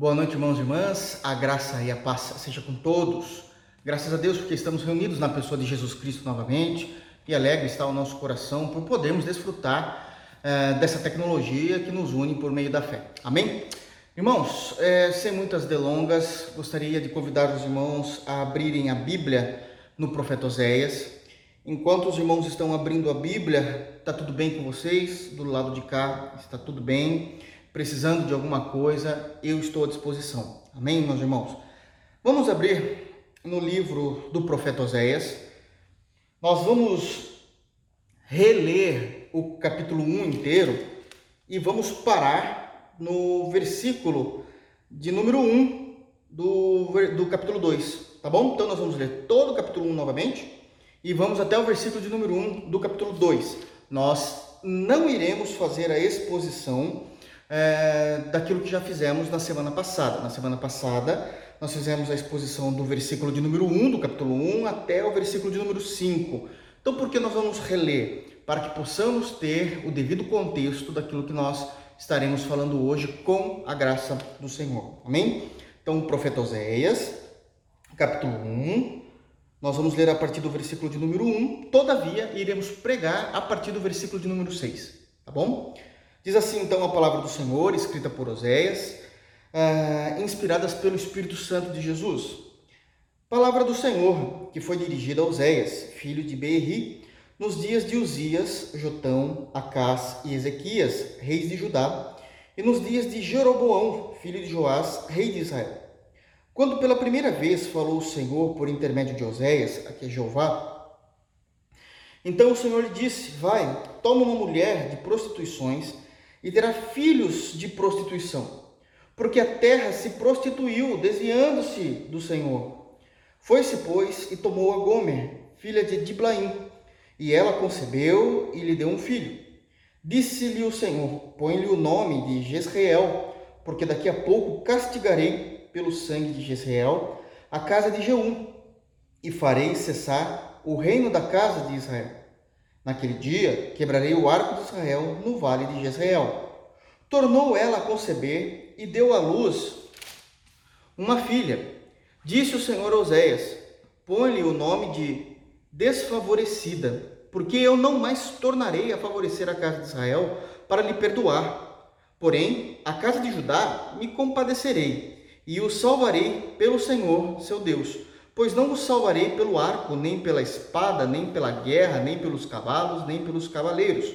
Boa noite, irmãos e irmãs. A graça e a paz seja com todos. Graças a Deus porque estamos reunidos na pessoa de Jesus Cristo novamente e alegre está o nosso coração por podermos desfrutar eh, dessa tecnologia que nos une por meio da fé. Amém? Irmãos, eh, sem muitas delongas, gostaria de convidar os irmãos a abrirem a Bíblia no profeta Oséias. Enquanto os irmãos estão abrindo a Bíblia, está tudo bem com vocês? Do lado de cá está tudo bem? Precisando de alguma coisa, eu estou à disposição. Amém, meus irmãos? Vamos abrir no livro do profeta Oséias. Nós vamos reler o capítulo 1 inteiro e vamos parar no versículo de número 1 do, do capítulo 2, tá bom? Então nós vamos ler todo o capítulo 1 novamente e vamos até o versículo de número 1 do capítulo 2. Nós não iremos fazer a exposição é, daquilo que já fizemos na semana passada. Na semana passada, nós fizemos a exposição do versículo de número 1, do capítulo 1, até o versículo de número 5. Então, por que nós vamos reler? Para que possamos ter o devido contexto daquilo que nós estaremos falando hoje com a graça do Senhor. Amém? Então, o profeta Oséias, capítulo 1, nós vamos ler a partir do versículo de número 1, todavia iremos pregar a partir do versículo de número 6, tá bom? Diz assim então a palavra do Senhor, escrita por Oséias, uh, inspiradas pelo Espírito Santo de Jesus. Palavra do Senhor, que foi dirigida a Oséias, filho de Beeri, nos dias de Uzias, Jotão, Acás e Ezequias, reis de Judá, e nos dias de Jeroboão, filho de Joás, rei de Israel. Quando pela primeira vez falou o Senhor por intermédio de Oséias, aqui é Jeová, então o Senhor lhe disse: Vai, toma uma mulher de prostituições e terá filhos de prostituição, porque a terra se prostituiu, desviando-se do Senhor. Foi-se, pois, e tomou a Gomer, filha de Diblaim, e ela concebeu e lhe deu um filho. Disse-lhe o Senhor: Põe-lhe o nome de Jezreel, porque daqui a pouco castigarei pelo sangue de Jezreel a casa de Jeú, e farei cessar o reino da casa de Israel. Naquele dia quebrarei o arco de Israel no vale de Jezreel. Tornou ela a conceber e deu à luz uma filha. Disse o Senhor Oséias: Põe-lhe o nome de desfavorecida, porque eu não mais tornarei a favorecer a casa de Israel para lhe perdoar. Porém, a casa de Judá me compadecerei e o salvarei pelo Senhor, seu Deus Pois não os salvarei pelo arco, nem pela espada, nem pela guerra, nem pelos cavalos, nem pelos cavaleiros.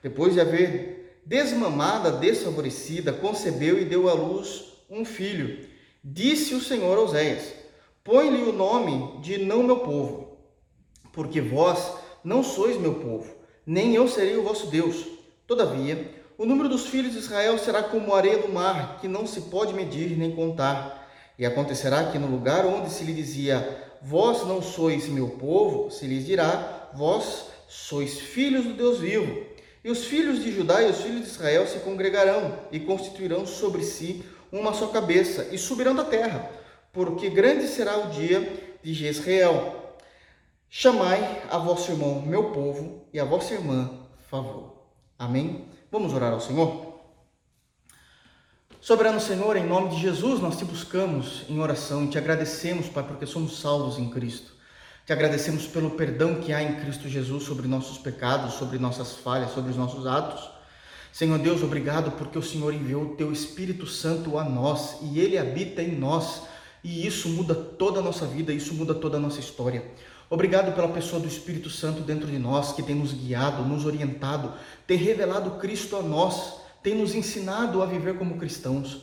Depois de haver desmamada, desfavorecida, concebeu e deu à luz um filho. Disse o Senhor a Oséias: Põe-lhe o nome de não meu povo, porque vós não sois meu povo, nem eu serei o vosso Deus. Todavia, o número dos filhos de Israel será como a areia do mar, que não se pode medir nem contar. E acontecerá que no lugar onde se lhe dizia, vós não sois meu povo, se lhes dirá, vós sois filhos do Deus vivo. E os filhos de Judá e os filhos de Israel se congregarão e constituirão sobre si uma só cabeça e subirão da terra, porque grande será o dia de Jezreel. Chamai a vosso irmão, meu povo, e a vossa irmã, favor. Amém? Vamos orar ao Senhor? Soberano Senhor, em nome de Jesus, nós te buscamos em oração e te agradecemos, Pai, porque somos salvos em Cristo. Te agradecemos pelo perdão que há em Cristo Jesus sobre nossos pecados, sobre nossas falhas, sobre os nossos atos. Senhor Deus, obrigado porque o Senhor enviou o teu Espírito Santo a nós e ele habita em nós. E isso muda toda a nossa vida, isso muda toda a nossa história. Obrigado pela pessoa do Espírito Santo dentro de nós, que tem nos guiado, nos orientado, tem revelado Cristo a nós tem nos ensinado a viver como cristãos.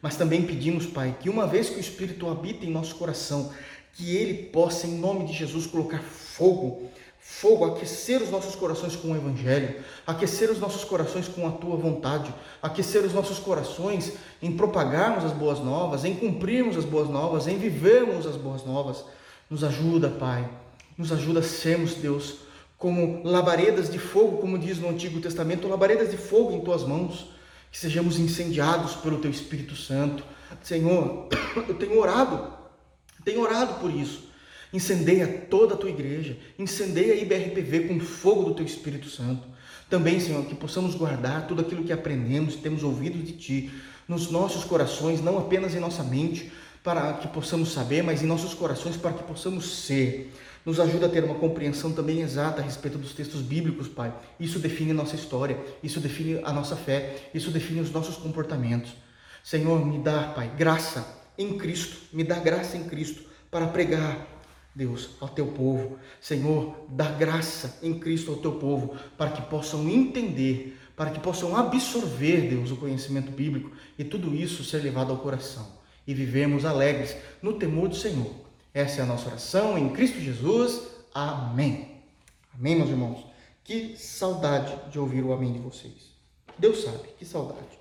Mas também pedimos, Pai, que uma vez que o Espírito habita em nosso coração, que ele possa, em nome de Jesus, colocar fogo, fogo, aquecer os nossos corações com o Evangelho, aquecer os nossos corações com a tua vontade, aquecer os nossos corações em propagarmos as boas novas, em cumprirmos as boas novas, em vivermos as boas novas. Nos ajuda, Pai, nos ajuda a sermos, Deus, como labaredas de fogo, como diz no Antigo Testamento, labaredas de fogo em tuas mãos, que sejamos incendiados pelo teu Espírito Santo. Senhor, eu tenho orado, tenho orado por isso. Incendeia toda a tua igreja, incendeia a IBRPV com o fogo do teu Espírito Santo. Também, Senhor, que possamos guardar tudo aquilo que aprendemos, temos ouvido de ti, nos nossos corações, não apenas em nossa mente, para que possamos saber, mas em nossos corações para que possamos ser. Nos ajuda a ter uma compreensão também exata a respeito dos textos bíblicos, Pai. Isso define a nossa história, isso define a nossa fé, isso define os nossos comportamentos. Senhor, me dá, Pai, graça em Cristo, me dá graça em Cristo para pregar, Deus, ao teu povo. Senhor, dá graça em Cristo ao teu povo para que possam entender, para que possam absorver, Deus, o conhecimento bíblico e tudo isso ser levado ao coração e vivemos alegres no temor do Senhor. Essa é a nossa oração em Cristo Jesus. Amém. Amém, meus irmãos. Que saudade de ouvir o amém de vocês. Deus sabe, que saudade.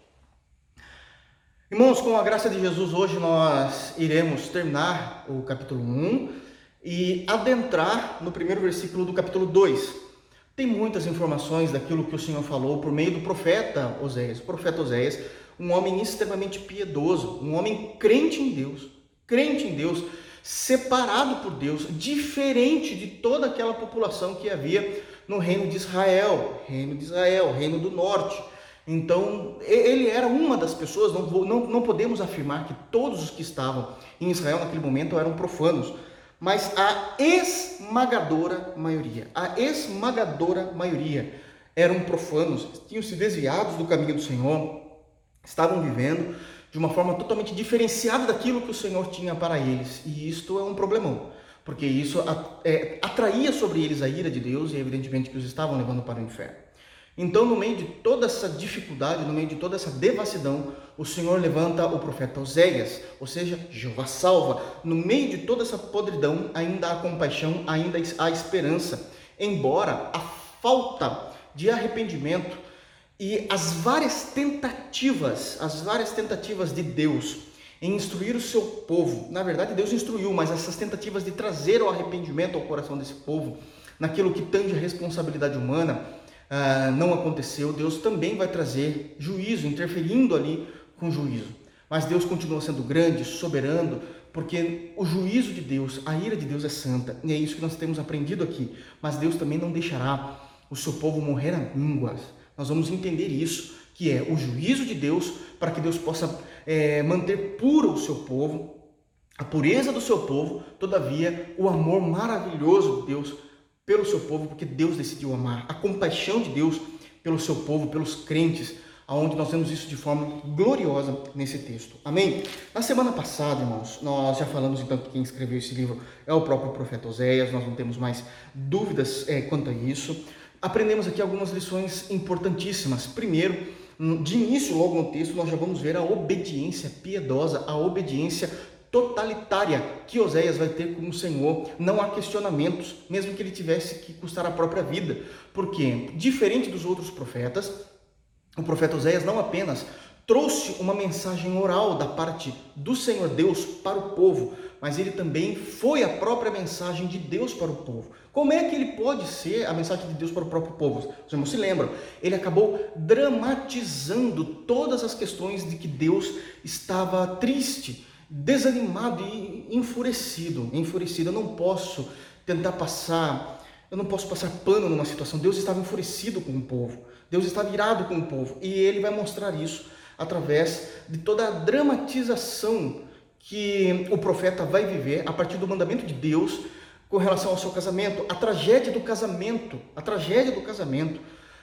Irmãos, com a graça de Jesus, hoje nós iremos terminar o capítulo 1 e adentrar no primeiro versículo do capítulo 2. Tem muitas informações daquilo que o Senhor falou por meio do profeta Oséias. O profeta Oséias um homem extremamente piedoso, um homem crente em Deus, crente em Deus, separado por Deus, diferente de toda aquela população que havia no reino de Israel, reino de Israel, reino do norte. Então, ele era uma das pessoas, não, não, não podemos afirmar que todos os que estavam em Israel naquele momento eram profanos, mas a esmagadora maioria, a esmagadora maioria eram profanos, tinham se desviados do caminho do Senhor, estavam vivendo de uma forma totalmente diferenciada daquilo que o Senhor tinha para eles. E isto é um problemão, porque isso é, atraía sobre eles a ira de Deus e evidentemente que os estavam levando para o inferno. Então, no meio de toda essa dificuldade, no meio de toda essa devassidão, o Senhor levanta o profeta Oséias, ou seja, Jeová salva. No meio de toda essa podridão, ainda há compaixão, ainda há esperança, embora a falta de arrependimento e as várias tentativas, as várias tentativas de Deus em instruir o seu povo, na verdade Deus instruiu, mas essas tentativas de trazer o arrependimento ao coração desse povo, naquilo que tange a responsabilidade humana, uh, não aconteceu. Deus também vai trazer juízo, interferindo ali com juízo. Mas Deus continua sendo grande, soberano, porque o juízo de Deus, a ira de Deus é santa, e é isso que nós temos aprendido aqui. Mas Deus também não deixará o seu povo morrer a mínguas nós vamos entender isso, que é o juízo de Deus, para que Deus possa é, manter puro o seu povo, a pureza do seu povo, todavia o amor maravilhoso de Deus pelo seu povo, porque Deus decidiu amar, a compaixão de Deus pelo seu povo, pelos crentes, aonde nós vemos isso de forma gloriosa nesse texto. Amém? Na semana passada, irmãos, nós já falamos então que quem escreveu esse livro é o próprio profeta Oséias, nós não temos mais dúvidas é, quanto a isso aprendemos aqui algumas lições importantíssimas. Primeiro, de início, logo no texto, nós já vamos ver a obediência piedosa, a obediência totalitária que Oséias vai ter com o Senhor. Não há questionamentos, mesmo que ele tivesse que custar a própria vida. Porque, diferente dos outros profetas, o profeta Oséias não apenas trouxe uma mensagem oral da parte do Senhor Deus para o povo, mas ele também foi a própria mensagem de Deus para o povo. Como é que ele pode ser a mensagem de Deus para o próprio povo? Os irmãos se lembram, ele acabou dramatizando todas as questões de que Deus estava triste, desanimado e enfurecido. Enfurecido, eu não posso tentar passar, eu não posso passar pano numa situação. Deus estava enfurecido com o povo, Deus estava irado com o povo, e ele vai mostrar isso através de toda a dramatização que o profeta vai viver a partir do mandamento de Deus com relação ao seu casamento. A tragédia do casamento, a tragédia do casamento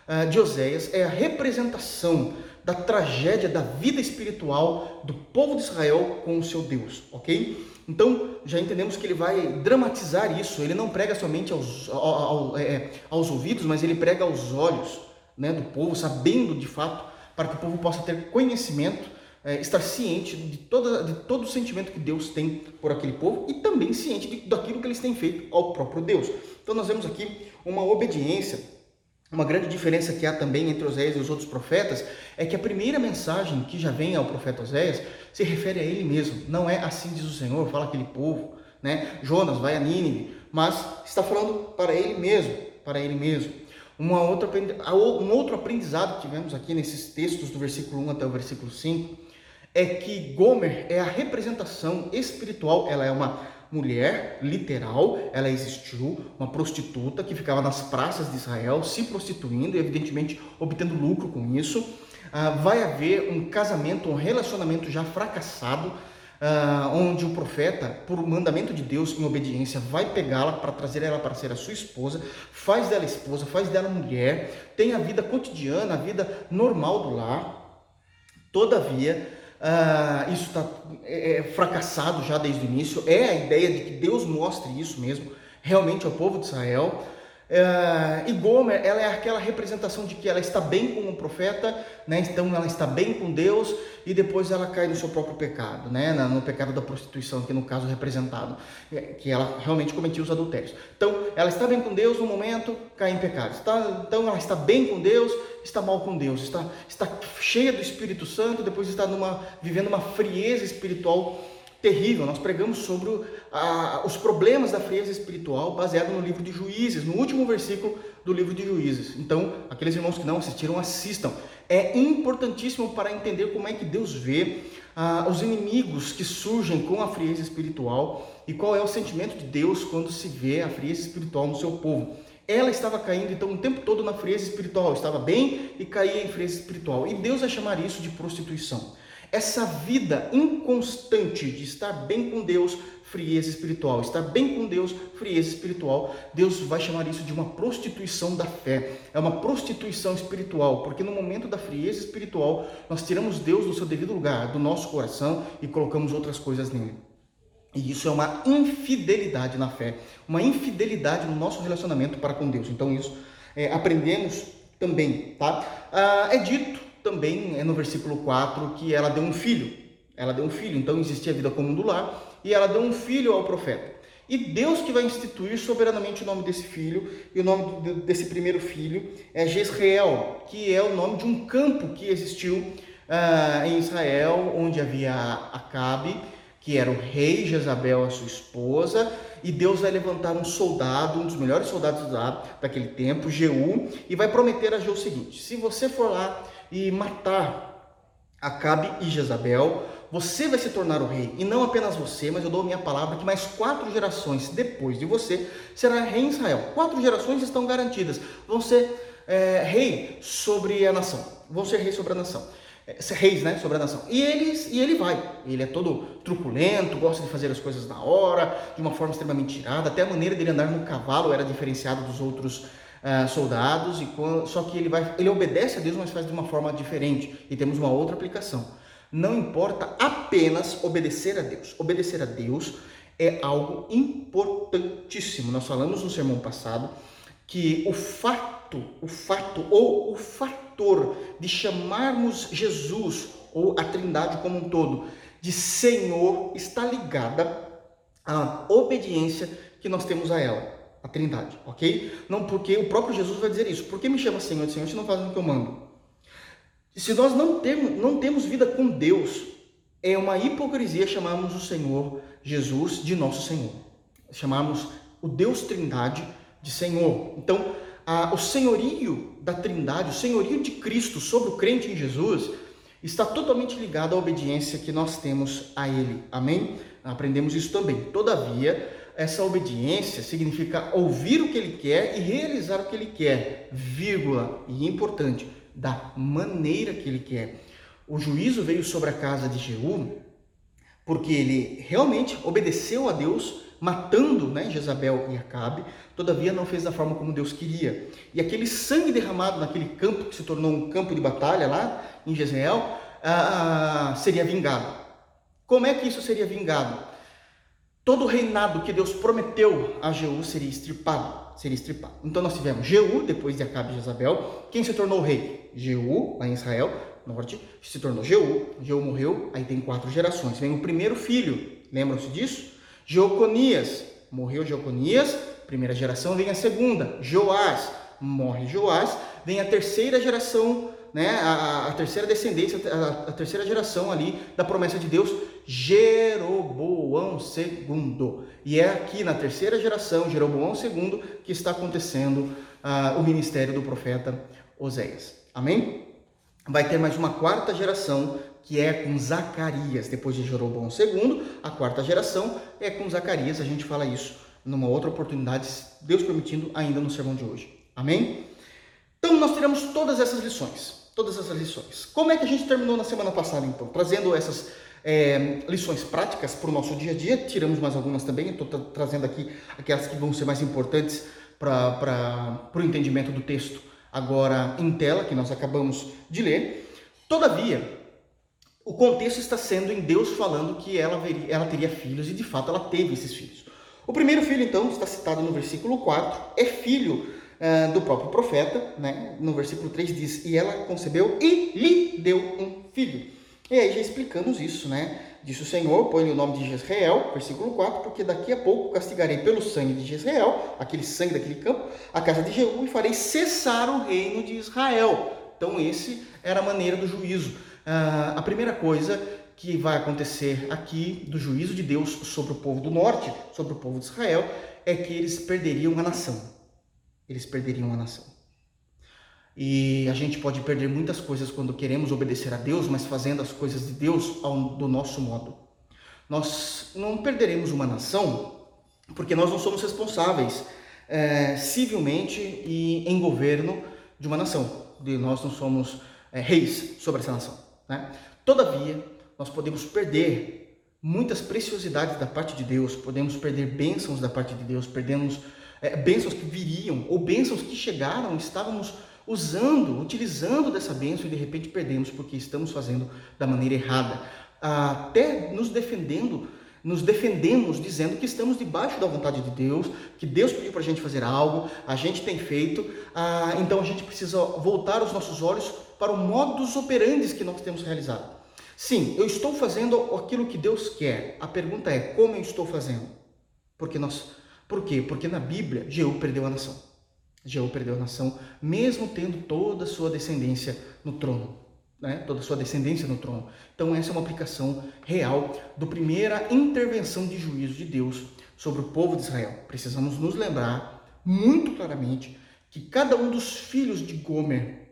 uh, de Oséias é a representação da tragédia da vida espiritual do povo de Israel com o seu Deus, ok? Então já entendemos que ele vai dramatizar isso. Ele não prega somente aos, ao, ao, é, aos ouvidos, mas ele prega aos olhos né, do povo, sabendo de fato, para que o povo possa ter conhecimento é, estar ciente de, toda, de todo o sentimento que Deus tem por aquele povo e também ciente de, daquilo que eles têm feito ao próprio Deus. Então nós vemos aqui uma obediência. Uma grande diferença que há também entre Oséias e os outros profetas é que a primeira mensagem que já vem ao profeta Oséias se refere a ele mesmo. Não é assim diz o Senhor, fala aquele povo, né? Jonas vai a Nínive, mas está falando para ele mesmo, para ele mesmo. Uma outra, um outro aprendizado que tivemos aqui nesses textos do versículo 1 até o versículo 5 é que Gomer é a representação espiritual, ela é uma mulher literal, ela existiu, uma prostituta que ficava nas praças de Israel se prostituindo e evidentemente obtendo lucro com isso. ah, vai haver um casamento, um relacionamento já fracassado, ah, onde o profeta, por mandamento de Deus, em obediência, vai pegá-la para trazer ela para ser a sua esposa, faz dela esposa, faz dela mulher, tem a vida cotidiana, a vida normal do lar. Todavia, Uh, isso está é, é, fracassado já desde o início. É a ideia de que Deus mostre isso mesmo realmente ao povo de Israel. Uh, e Gomer, ela é aquela representação de que ela está bem com o profeta, né? então ela está bem com Deus, e depois ela cai no seu próprio pecado, né? no pecado da prostituição, que no caso representado, é, que ela realmente cometia os adultérios. Então, ela está bem com Deus no momento, cai em pecado. Está, então, ela está bem com Deus, está mal com Deus. Está, está cheia do Espírito Santo, depois está numa, vivendo uma frieza espiritual terrível. Nós pregamos sobre os problemas da frieza espiritual baseado no livro de Juízes, no último versículo do livro de Juízes. Então, aqueles irmãos que não assistiram, assistam. É importantíssimo para entender como é que Deus vê ah, os inimigos que surgem com a frieza espiritual e qual é o sentimento de Deus quando se vê a frieza espiritual no seu povo. Ela estava caindo então o tempo todo na frieza espiritual, estava bem e caía em frieza espiritual. E Deus vai chamar isso de prostituição. Essa vida inconstante de estar bem com Deus, frieza espiritual, estar bem com Deus, frieza espiritual, Deus vai chamar isso de uma prostituição da fé. É uma prostituição espiritual, porque no momento da frieza espiritual, nós tiramos Deus do seu devido lugar, do nosso coração e colocamos outras coisas nele. E isso é uma infidelidade na fé, uma infidelidade no nosso relacionamento para com Deus. Então, isso é, aprendemos também, tá? Ah, é dito também é no versículo 4 que ela deu um filho. Ela deu um filho, então existia a vida comum do lar, e ela deu um filho ao profeta. E Deus que vai instituir soberanamente o nome desse filho, e o nome desse primeiro filho é Jezreel, que é o nome de um campo que existiu uh, em Israel, onde havia Acabe, que era o rei, Jezabel, a sua esposa, e Deus vai levantar um soldado, um dos melhores soldados lá daquele tempo, Jeú, e vai prometer a Jeú o seguinte: se você for lá e matar Acabe e Jezabel, você vai se tornar o rei. E não apenas você, mas eu dou minha palavra que mais quatro gerações depois de você será rei em Israel. Quatro gerações estão garantidas. Vão ser é, rei sobre a nação. Vão ser rei sobre a nação. É, reis, né, sobre a nação. E ele, e ele vai. Ele é todo truculento, gosta de fazer as coisas na hora, de uma forma extremamente tirada. Até a maneira dele andar no cavalo era diferenciada dos outros uh, soldados, e quando, só que ele, vai, ele obedece a Deus, mas faz de uma forma diferente. E temos uma outra aplicação. Não importa apenas obedecer a Deus. Obedecer a Deus é algo importantíssimo. Nós falamos no sermão passado que o fato, o fato ou o fator de chamarmos Jesus ou a Trindade como um todo de Senhor está ligada à obediência que nós temos a ela a Trindade, ok? Não porque o próprio Jesus vai dizer isso. Por que me chama Senhor de Senhor se não faz o que eu mando? Se nós não temos, não temos vida com Deus, é uma hipocrisia chamarmos o Senhor Jesus de nosso Senhor. Chamarmos o Deus Trindade de Senhor. Então, a, o senhorio da Trindade, o senhorio de Cristo sobre o crente em Jesus, está totalmente ligado à obediência que nós temos a Ele. Amém? Aprendemos isso também. Todavia, essa obediência significa ouvir o que ele quer e realizar o que ele quer, vírgula, e importante, da maneira que ele quer. O juízo veio sobre a casa de Jeú porque ele realmente obedeceu a Deus, matando né, Jezabel e Acabe, todavia não fez da forma como Deus queria. E aquele sangue derramado naquele campo, que se tornou um campo de batalha lá em Jezreel, ah, seria vingado. Como é que isso seria vingado? Todo o reinado que Deus prometeu a Jeú seria estripado, seria estripado. Então nós tivemos Jeú, depois de Acabe e Jezabel, quem se tornou rei? Jeú, lá em Israel, norte, se tornou Jeú, Jeú morreu, aí tem quatro gerações. Vem o primeiro filho, lembram-se disso? Jeoconias, morreu Jeoconias, primeira geração, vem a segunda, Joás, morre Joás, vem a terceira geração, né, a, a terceira descendência, a, a terceira geração ali da promessa de Deus, Jeroboão II. E é aqui na terceira geração, Jeroboão II, que está acontecendo uh, o ministério do profeta Oséias. Amém? Vai ter mais uma quarta geração que é com Zacarias, depois de Jeroboão II, a quarta geração é com Zacarias, a gente fala isso numa outra oportunidade, Deus permitindo, ainda no sermão de hoje. Amém? Então nós teremos todas essas lições todas essas lições. Como é que a gente terminou na semana passada, então? Trazendo essas é, lições práticas para o nosso dia a dia, tiramos mais algumas também, estou tra trazendo aqui aquelas que vão ser mais importantes para o entendimento do texto agora em tela, que nós acabamos de ler. Todavia, o contexto está sendo em Deus falando que ela, veria, ela teria filhos e de fato ela teve esses filhos. O primeiro filho, então, está citado no versículo 4, é filho uh, do próprio profeta, né? no versículo 3 diz: E ela concebeu e lhe deu um filho. E aí já explicamos isso, né? Disse o Senhor, põe o nome de Jezreel, versículo 4, porque daqui a pouco castigarei pelo sangue de Jezreel, aquele sangue daquele campo, a casa de Jeú, e farei cessar o reino de Israel. Então, esse era a maneira do juízo. Uh, a primeira coisa que vai acontecer aqui do juízo de Deus sobre o povo do norte, sobre o povo de Israel, é que eles perderiam a nação. Eles perderiam a nação. E a gente pode perder muitas coisas quando queremos obedecer a Deus, mas fazendo as coisas de Deus ao, do nosso modo. Nós não perderemos uma nação porque nós não somos responsáveis é, civilmente e em governo de uma nação. De nós não somos é, reis sobre essa nação. Né? Todavia, nós podemos perder muitas preciosidades da parte de Deus, podemos perder bênçãos da parte de Deus, perdemos é, bênçãos que viriam ou bênçãos que chegaram, estávamos usando, utilizando dessa bênção e de repente perdemos porque estamos fazendo da maneira errada. Até nos defendendo, nos defendemos dizendo que estamos debaixo da vontade de Deus, que Deus pediu para a gente fazer algo, a gente tem feito, ah, então a gente precisa voltar os nossos olhos para o modus operandi que nós temos realizado. Sim, eu estou fazendo aquilo que Deus quer. A pergunta é como eu estou fazendo? Porque nós, por quê? Porque na Bíblia Jeú perdeu a nação. Jeú perdeu a nação, mesmo tendo toda a sua descendência no trono. Né? Toda a sua descendência no trono. Então, essa é uma aplicação real da primeira intervenção de juízo de Deus sobre o povo de Israel. Precisamos nos lembrar muito claramente que cada um dos filhos de Gomer,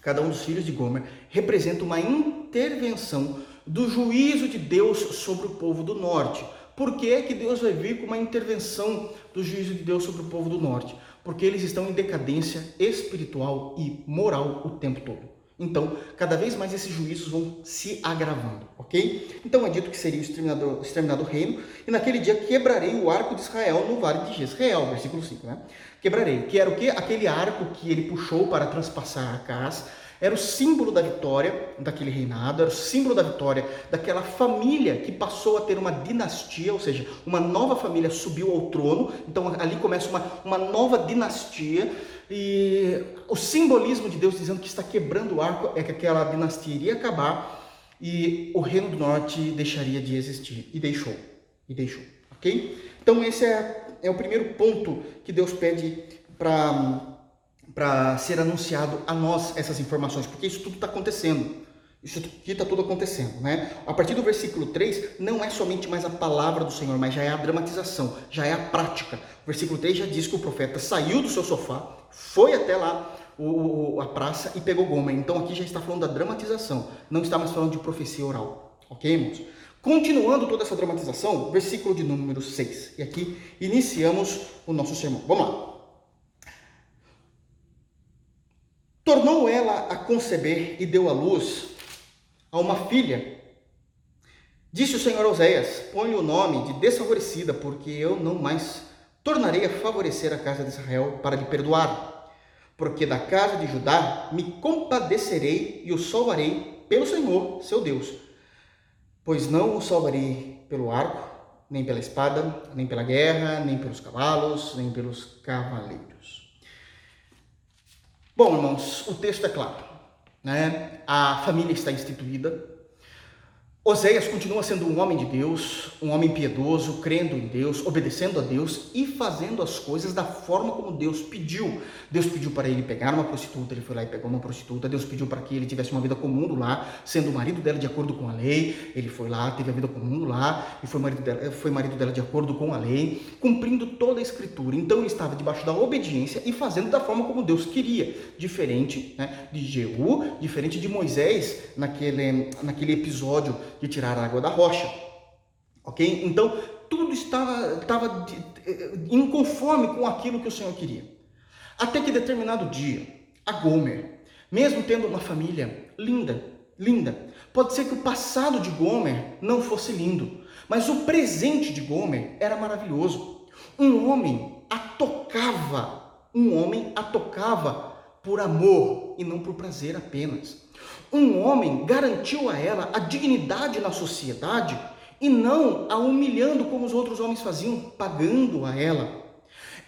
cada um dos filhos de Gomer, representa uma intervenção do juízo de Deus sobre o povo do norte. Por que, que Deus vai vir com uma intervenção do juízo de Deus sobre o povo do norte? Porque eles estão em decadência espiritual e moral o tempo todo. Então, cada vez mais esses juízos vão se agravando, ok? Então é dito que seria o exterminador, o exterminado reino, e naquele dia quebrarei o arco de Israel no vale de Jezreel, versículo 5, né? Quebrarei, que era o que? Aquele arco que ele puxou para transpassar a casa, era o símbolo da vitória daquele reinado, era o símbolo da vitória daquela família que passou a ter uma dinastia, ou seja, uma nova família subiu ao trono. Então ali começa uma, uma nova dinastia. E o simbolismo de Deus dizendo que está quebrando o arco é que aquela dinastia iria acabar e o reino do norte deixaria de existir. E deixou. E deixou. Ok? Então esse é, é o primeiro ponto que Deus pede para para ser anunciado a nós essas informações, porque isso tudo está acontecendo. Isso aqui está tudo acontecendo, né? A partir do versículo 3, não é somente mais a palavra do Senhor, mas já é a dramatização, já é a prática. O versículo 3 já diz que o profeta saiu do seu sofá, foi até lá o, o, a praça e pegou Gomer. Então aqui já está falando da dramatização, não está mais falando de profecia oral. Ok, irmãos? Continuando toda essa dramatização, versículo de número 6. E aqui iniciamos o nosso sermão. Vamos lá. Tornou ela a conceber e deu à luz a uma filha. Disse o Senhor Oséias: Põe o nome de desfavorecida, porque eu não mais tornarei a favorecer a casa de Israel para lhe perdoar. Porque da casa de Judá me compadecerei e o salvarei pelo Senhor, seu Deus. Pois não o salvarei pelo arco, nem pela espada, nem pela guerra, nem pelos cavalos, nem pelos cavaleiros. Bom, irmãos, o texto é claro. Né? A família está instituída, Oséias continua sendo um homem de Deus, um homem piedoso, crendo em Deus, obedecendo a Deus e fazendo as coisas da forma como Deus pediu. Deus pediu para ele pegar uma prostituta, ele foi lá e pegou uma prostituta. Deus pediu para que ele tivesse uma vida comum lá, sendo o marido dela de acordo com a lei. Ele foi lá, teve a vida comum lá e foi marido dela, foi marido dela de acordo com a lei, cumprindo toda a escritura. Então ele estava debaixo da obediência e fazendo da forma como Deus queria, diferente né, de Jeú, diferente de Moisés naquele, naquele episódio de tirar a água da rocha. Ok? Então, tudo estava, estava inconforme com aquilo que o Senhor queria. Até que determinado dia, a Gomer mesmo tendo uma família linda, linda. Pode ser que o passado de Gomer não fosse lindo, mas o presente de Gomer era maravilhoso. Um homem a tocava, um homem a tocava por amor e não por prazer apenas. Um homem garantiu a ela a dignidade na sociedade e não a humilhando como os outros homens faziam, pagando a ela.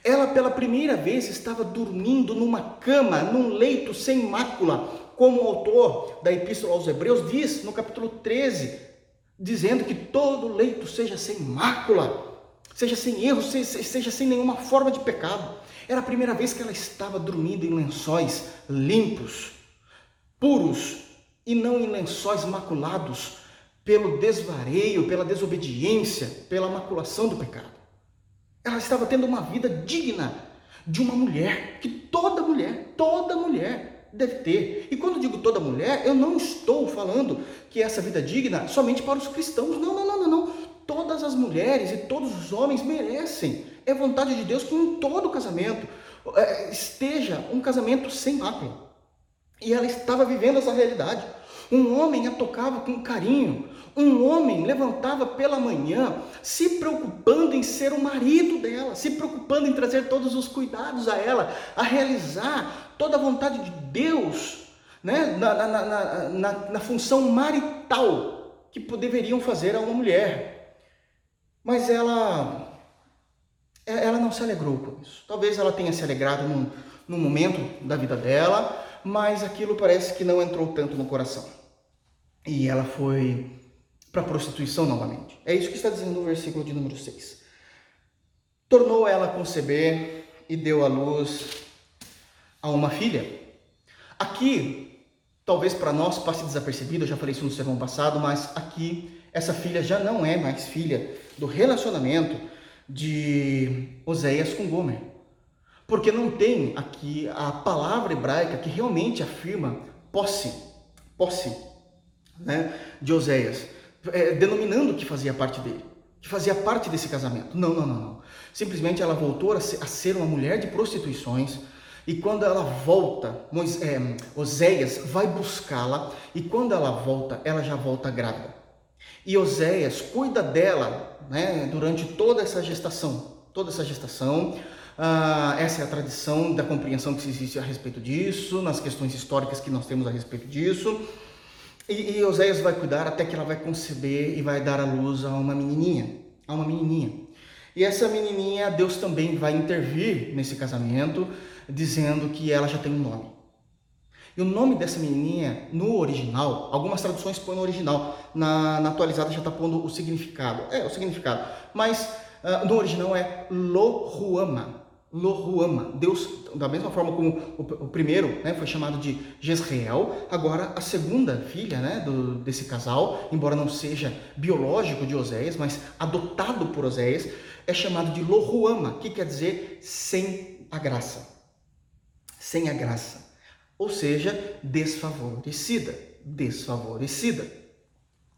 Ela pela primeira vez estava dormindo numa cama, num leito sem mácula, como o autor da Epístola aos Hebreus diz no capítulo 13, dizendo que todo leito seja sem mácula, seja sem erro, seja sem nenhuma forma de pecado. Era a primeira vez que ela estava dormindo em lençóis limpos, puros, e não em lençóis maculados pelo desvareio, pela desobediência, pela maculação do pecado. Ela estava tendo uma vida digna de uma mulher, que toda mulher, toda mulher deve ter. E quando digo toda mulher, eu não estou falando que essa vida digna somente para os cristãos. Não, não, não, não, não. Todas as mulheres e todos os homens merecem. É vontade de Deus que em todo casamento é, esteja um casamento sem mácula. E ela estava vivendo essa realidade. Um homem a tocava com carinho. Um homem levantava pela manhã se preocupando em ser o marido dela, se preocupando em trazer todos os cuidados a ela, a realizar toda a vontade de Deus né? na, na, na, na, função marital que deveriam fazer a uma mulher. Mas ela, ela não se alegrou com isso. Talvez ela tenha se alegrado num, num momento da vida dela, mas aquilo parece que não entrou tanto no coração. E ela foi para a prostituição novamente. É isso que está dizendo o versículo de número 6. Tornou ela a conceber e deu à luz a uma filha. Aqui, talvez para nós passe desapercebido, eu já falei isso no sermão passado, mas aqui essa filha já não é mais filha do relacionamento de Oséias com Gomer. Porque não tem aqui a palavra hebraica que realmente afirma posse, posse né, de Oséias, é, denominando que fazia parte dele, que fazia parte desse casamento. Não, não, não, não. Simplesmente ela voltou a ser, uma mulher de prostituições, e quando ela volta, é, Oséias vai buscá-la, e quando ela volta, ela já volta grávida. E Oséias cuida dela né, durante toda essa gestação, toda essa gestação, ah, essa é a tradição da compreensão que existe a respeito disso, nas questões históricas que nós temos a respeito disso. E, e Oséias vai cuidar até que ela vai conceber e vai dar à luz a uma menininha, a uma menininha. E essa menininha, Deus também vai intervir nesse casamento, dizendo que ela já tem um nome. E o nome dessa menininha, no original, algumas traduções põem no original, na, na atualizada já está pondo o significado. É, o significado. Mas uh, no original é Lohuama. Lohuama, Deus, da mesma forma como o, primeiro né, foi chamado de Jezreel, agora a segunda filha né, do, desse casal, embora não seja biológico de Oséias, mas adotado por Oséias, é chamado de Lohuama, que quer dizer sem a graça. Sem a graça. Ou seja, desfavorecida. Desfavorecida.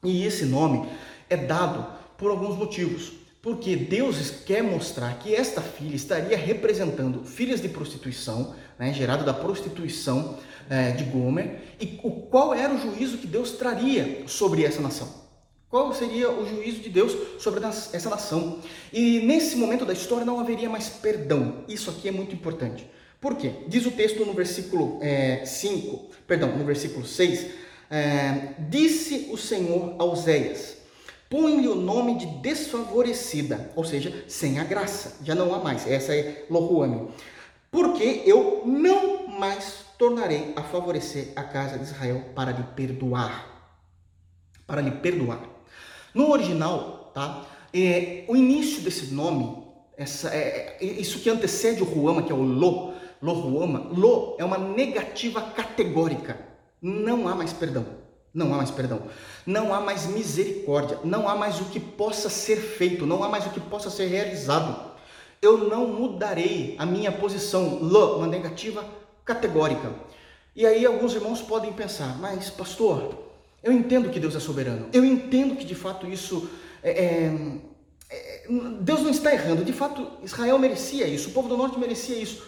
E esse nome é dado por alguns motivos porque Deus quer mostrar que esta filha estaria representando filhas de prostituição, né, gerada da prostituição é, de Gomer, e o, qual era o juízo que Deus traria sobre essa nação. Qual seria o juízo de Deus sobre essa nação? E nesse momento da história não haveria mais perdão. Isso aqui é muito importante. Por quê? Diz o texto no versículo 5, é, perdão, no versículo 6, é, disse o Senhor a Oséias, põe-lhe o nome de desfavorecida, ou seja, sem a graça. Já não há mais. Essa é Lohuame. Porque eu não mais tornarei a favorecer a casa de Israel para lhe perdoar. Para lhe perdoar. No original, tá? É, o início desse nome, essa, é, é, isso que antecede o Ruama, que é o Lo, Lohuama, Lo é uma negativa categórica. Não há mais perdão. Não há mais perdão. Não há mais misericórdia. Não há mais o que possa ser feito. Não há mais o que possa ser realizado. Eu não mudarei a minha posição. Lã, uma negativa categórica. E aí alguns irmãos podem pensar, mas pastor, eu entendo que Deus é soberano. Eu entendo que de fato isso é, é, é, Deus não está errando. De fato, Israel merecia isso. O povo do norte merecia isso.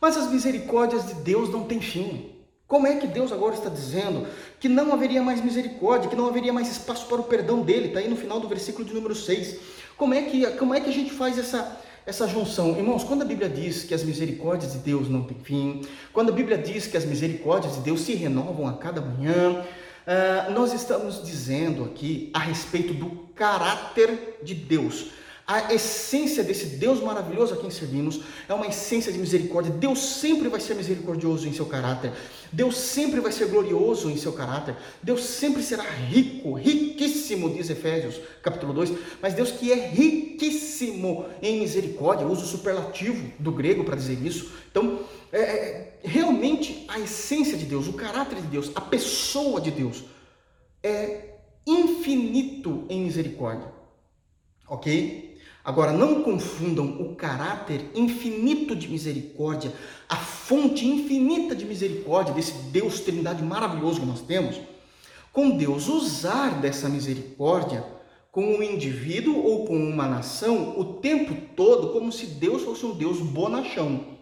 Mas as misericórdias de Deus não têm fim. Como é que Deus agora está dizendo que não haveria mais misericórdia, que não haveria mais espaço para o perdão dele? Está aí no final do versículo de número 6. Como é que, como é que a gente faz essa, essa junção. Irmãos, quando a Bíblia diz que as misericórdias de Deus não têm fim, quando a Bíblia diz que as misericórdias de Deus se renovam a cada manhã, uh, nós estamos dizendo aqui a respeito do caráter de Deus. A essência desse Deus maravilhoso a quem servimos é uma essência de misericórdia. Deus sempre vai ser misericordioso em seu caráter. Deus sempre vai ser glorioso em seu caráter. Deus sempre será rico, riquíssimo, diz Efésios, capítulo 2. Mas Deus que é riquíssimo em misericórdia, uso superlativo do grego para dizer isso. Então, é, é, realmente a essência de Deus, o caráter de Deus, a pessoa de Deus é infinito em misericórdia. Ok? Agora, não confundam o caráter infinito de misericórdia, a fonte infinita de misericórdia desse Deus Trindade maravilhoso que nós temos, com Deus usar dessa misericórdia com um indivíduo ou com uma nação o tempo todo como se Deus fosse um Deus bonachão.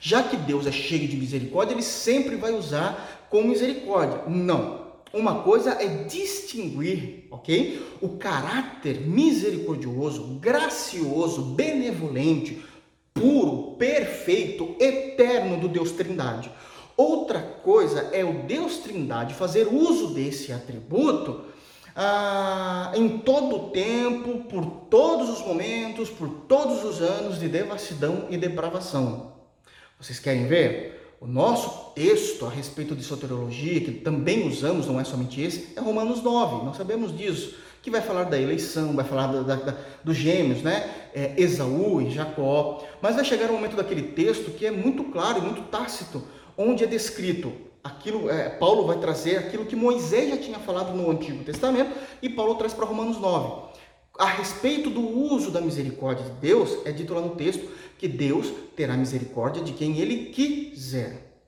Já que Deus é cheio de misericórdia, ele sempre vai usar com misericórdia. Não. Uma coisa é distinguir, ok? O caráter misericordioso, gracioso, benevolente, puro, perfeito, eterno do Deus Trindade. Outra coisa é o Deus Trindade fazer uso desse atributo ah, em todo o tempo, por todos os momentos, por todos os anos de devassidão e depravação. Vocês querem ver? O nosso texto a respeito de soteriologia, que também usamos, não é somente esse, é Romanos 9. Nós sabemos disso, que vai falar da eleição, vai falar da, da, dos gêmeos, né? É, Esaú e Jacó. Mas vai chegar um momento daquele texto que é muito claro e muito tácito, onde é descrito aquilo, é, Paulo vai trazer aquilo que Moisés já tinha falado no Antigo Testamento e Paulo traz para Romanos 9. A respeito do uso da misericórdia de Deus, é dito lá no texto que Deus terá misericórdia de quem ele quiser.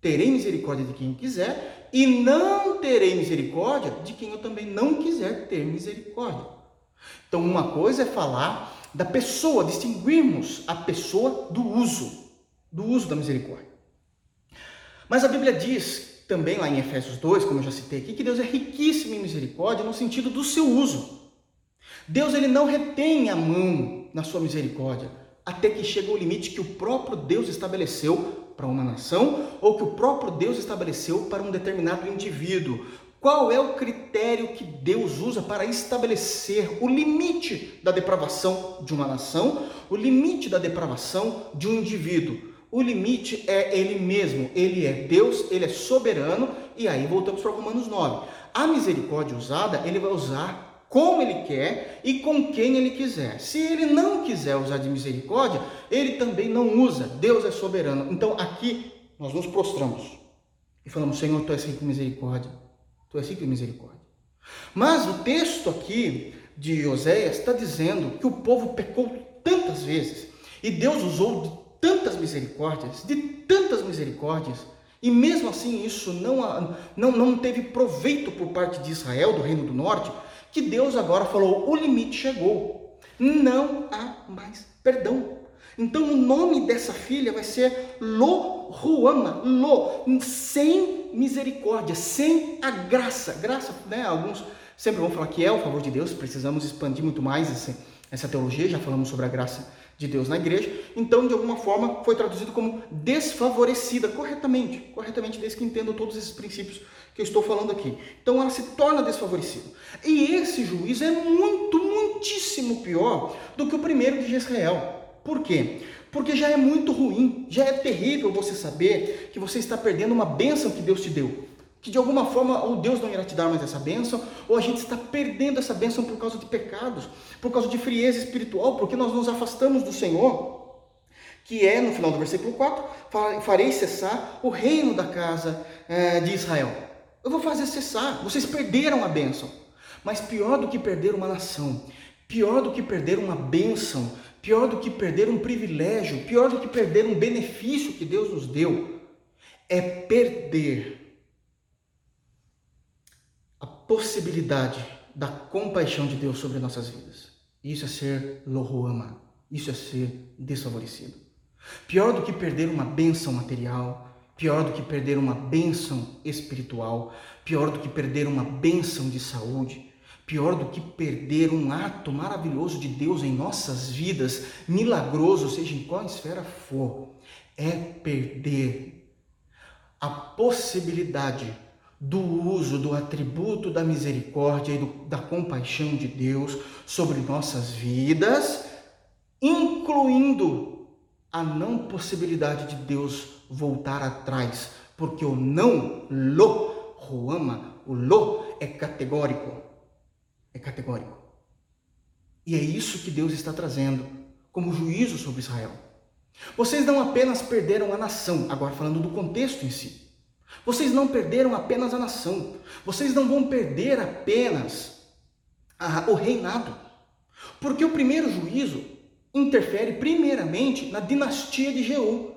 Terei misericórdia de quem quiser e não terei misericórdia de quem eu também não quiser ter misericórdia. Então, uma coisa é falar da pessoa, distinguirmos a pessoa do uso, do uso da misericórdia. Mas a Bíblia diz também lá em Efésios 2, como eu já citei aqui, que Deus é riquíssimo em misericórdia no sentido do seu uso. Deus ele não retém a mão na sua misericórdia, até que chega o limite que o próprio Deus estabeleceu para uma nação ou que o próprio Deus estabeleceu para um determinado indivíduo. Qual é o critério que Deus usa para estabelecer o limite da depravação de uma nação, o limite da depravação de um indivíduo? O limite é ele mesmo, ele é Deus, ele é soberano, e aí voltamos para Romanos 9. A misericórdia usada, ele vai usar como ele quer e com quem ele quiser. Se ele não quiser usar de misericórdia, ele também não usa. Deus é soberano. Então aqui nós nos prostramos e falamos: Senhor, tu és rico em misericórdia. Tu és rico em misericórdia. Mas o texto aqui de Oséias está dizendo que o povo pecou tantas vezes e Deus usou de tantas misericórdias, de tantas misericórdias, e mesmo assim isso não, não, não teve proveito por parte de Israel, do Reino do Norte, que Deus agora falou: o limite chegou, não há mais perdão. Então o nome dessa filha vai ser Lo Ruama, Lo, sem misericórdia, sem a graça. Graça, né? Alguns sempre vão falar que é o favor de Deus, precisamos expandir muito mais essa, essa teologia, já falamos sobre a graça de Deus na igreja. Então, de alguma forma, foi traduzido como desfavorecida, corretamente, corretamente, desde que entendo todos esses princípios que eu estou falando aqui. Então ela se torna desfavorecida. E esse juízo é muito, muitíssimo pior do que o primeiro de Israel. Por quê? Porque já é muito ruim, já é terrível você saber que você está perdendo uma bênção que Deus te deu. Que de alguma forma ou Deus não irá te dar mais essa bênção, ou a gente está perdendo essa bênção por causa de pecados, por causa de frieza espiritual, porque nós nos afastamos do Senhor que é, no final do versículo 4, farei cessar o reino da casa é, de Israel. Eu vou fazer cessar. Vocês perderam a bênção. Mas pior do que perder uma nação, pior do que perder uma bênção, pior do que perder um privilégio, pior do que perder um benefício que Deus nos deu, é perder a possibilidade da compaixão de Deus sobre nossas vidas. Isso é ser lohuama, isso é ser desfavorecido. Pior do que perder uma bênção material, pior do que perder uma bênção espiritual, pior do que perder uma bênção de saúde, pior do que perder um ato maravilhoso de Deus em nossas vidas, milagroso, seja em qual esfera for, é perder a possibilidade do uso do atributo da misericórdia e do, da compaixão de Deus sobre nossas vidas, incluindo a não possibilidade de Deus voltar atrás, porque o não lo, ruama, o lo é categórico. É categórico. E é isso que Deus está trazendo como juízo sobre Israel. Vocês não apenas perderam a nação, agora falando do contexto em si. Vocês não perderam apenas a nação. Vocês não vão perder apenas a, o reinado. Porque o primeiro juízo interfere primeiramente na dinastia de Jeú,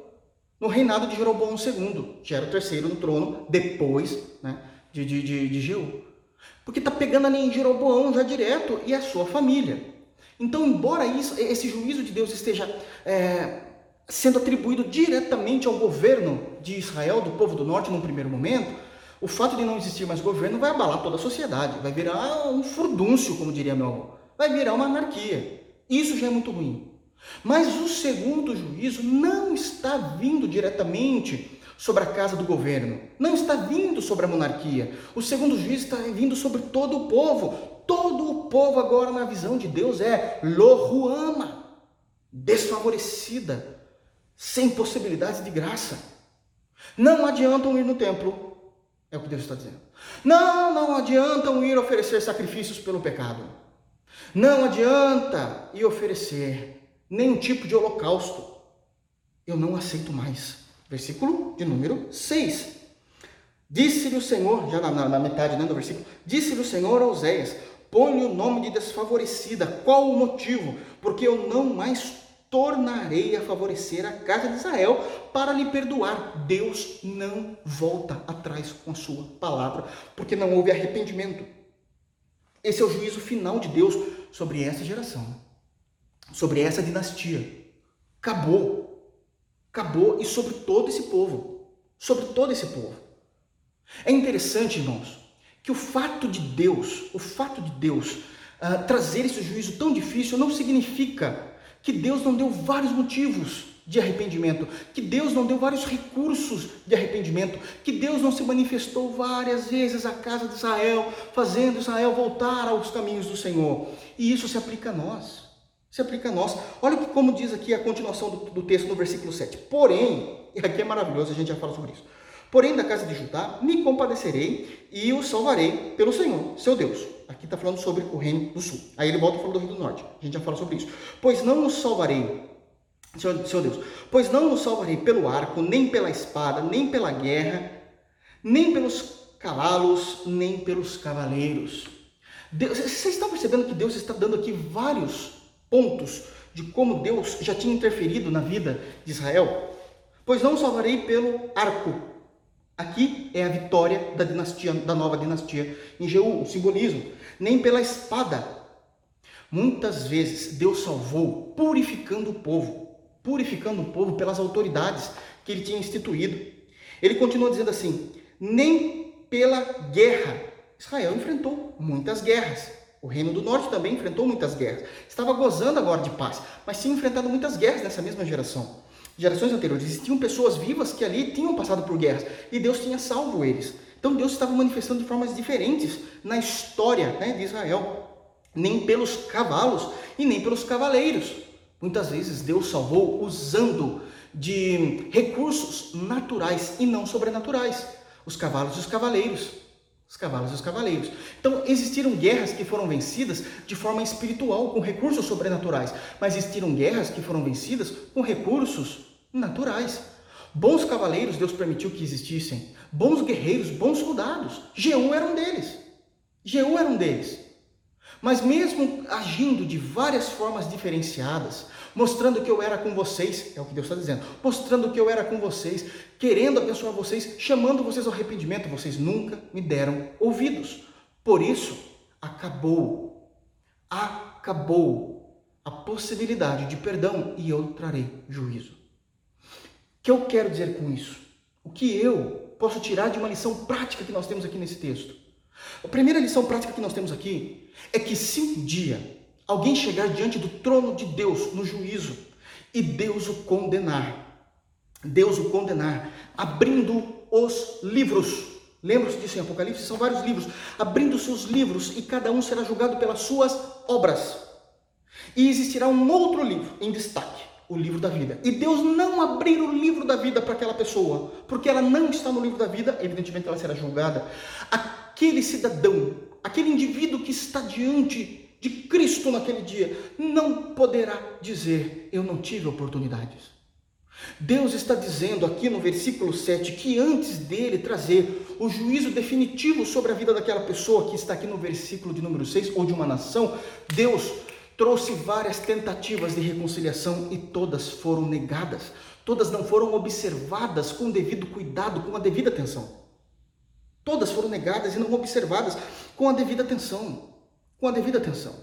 no reinado de Jeroboão II, que era o terceiro no trono depois né, de, de, de, de Jeú. Porque está pegando ali em Jeroboão já direto e a sua família. Então, embora isso, esse juízo de Deus esteja é, sendo atribuído diretamente ao governo de Israel, do povo do norte, num primeiro momento, o fato de não existir mais governo vai abalar toda a sociedade, vai virar um furdúncio, como diria meu avô, vai virar uma anarquia. Isso já é muito ruim. Mas o segundo juízo não está vindo diretamente sobre a casa do governo, não está vindo sobre a monarquia. O segundo juízo está vindo sobre todo o povo. Todo o povo agora na visão de Deus é lohuama, desfavorecida, sem possibilidades de graça. Não adiantam ir no templo, é o que Deus está dizendo. Não, não adiantam ir oferecer sacrifícios pelo pecado. Não adianta ir oferecer nenhum tipo de holocausto. Eu não aceito mais. Versículo de número 6. Disse-lhe o Senhor, já na, na, metade né, do versículo, disse-lhe o Senhor a Oséias, põe-lhe o nome de desfavorecida. Qual o motivo? Porque eu não mais tornarei a favorecer a casa de Israel para lhe perdoar. Deus não volta atrás com a sua palavra, porque não houve arrependimento. Esse é o juízo final de Deus sobre essa geração, sobre essa dinastia. Acabou. Acabou e sobre todo esse povo. Sobre todo esse povo. É interessante, irmãos, que o fato de Deus, o fato de Deus uh, trazer esse juízo tão difícil não significa que Deus não deu vários motivos de arrependimento, que Deus não deu vários recursos de arrependimento, que Deus não se manifestou várias vezes à casa de Israel, fazendo Israel voltar aos caminhos do Senhor. E isso se aplica a nós. Se aplica a nós. Olha que como diz aqui a continuação do, do texto no versículo 7. Porém, e aqui é maravilhoso, a gente já fala sobre isso. Porém, da casa de Judá me compadecerei e o salvarei pelo Senhor, seu Deus. Aqui está falando sobre o reino do sul. Aí ele volta e fala do reino do norte. A gente já fala sobre isso. Pois não nos salvarei, Senhor, Senhor Deus, pois não nos salvarei pelo arco, nem pela espada, nem pela guerra, nem pelos cavalos, nem pelos cavaleiros. Deus, vocês estão percebendo que Deus está dando aqui vários pontos de como Deus já tinha interferido na vida de Israel? Pois não salvarei pelo arco, Aqui é a vitória da dinastia, da nova dinastia em Jeú, o simbolismo, nem pela espada. Muitas vezes Deus salvou purificando o povo, purificando o povo pelas autoridades que ele tinha instituído. Ele continua dizendo assim: nem pela guerra. Israel enfrentou muitas guerras. O Reino do Norte também enfrentou muitas guerras. Estava gozando agora de paz, mas tinha enfrentado muitas guerras nessa mesma geração gerações anteriores, existiam pessoas vivas que ali tinham passado por guerras e Deus tinha salvo eles. Então Deus estava manifestando de formas diferentes na história né, de Israel, nem pelos cavalos e nem pelos cavaleiros. Muitas vezes Deus salvou usando de recursos naturais e não sobrenaturais, os cavalos e os cavaleiros. Os cavalos e os cavaleiros. Então, existiram guerras que foram vencidas de forma espiritual, com recursos sobrenaturais, mas existiram guerras que foram vencidas com recursos naturais. Bons cavaleiros Deus permitiu que existissem, bons guerreiros, bons soldados. Jeú era um deles. Jeú era um deles. Mas mesmo agindo de várias formas diferenciadas, mostrando que eu era com vocês, é o que Deus está dizendo, mostrando que eu era com vocês, querendo abençoar vocês, chamando vocês ao arrependimento, vocês nunca me deram ouvidos. Por isso, acabou, acabou a possibilidade de perdão e eu trarei juízo. O que eu quero dizer com isso? O que eu posso tirar de uma lição prática que nós temos aqui nesse texto? A primeira lição prática que nós temos aqui é que se um dia alguém chegar diante do trono de Deus no juízo e Deus o condenar, Deus o condenar, abrindo os livros. Lembra-se disso em Apocalipse? São vários livros. Abrindo seus livros e cada um será julgado pelas suas obras. E existirá um outro livro em destaque, o livro da vida. E Deus não abrir o livro da vida para aquela pessoa, porque ela não está no livro da vida, evidentemente ela será julgada. Aquele cidadão, aquele indivíduo que está diante de Cristo naquele dia, não poderá dizer: Eu não tive oportunidades. Deus está dizendo aqui no versículo 7 que antes dele trazer o juízo definitivo sobre a vida daquela pessoa que está aqui no versículo de número 6, ou de uma nação, Deus trouxe várias tentativas de reconciliação e todas foram negadas. Todas não foram observadas com devido cuidado, com a devida atenção. Todas foram negadas e não observadas com a devida atenção. Com a devida atenção.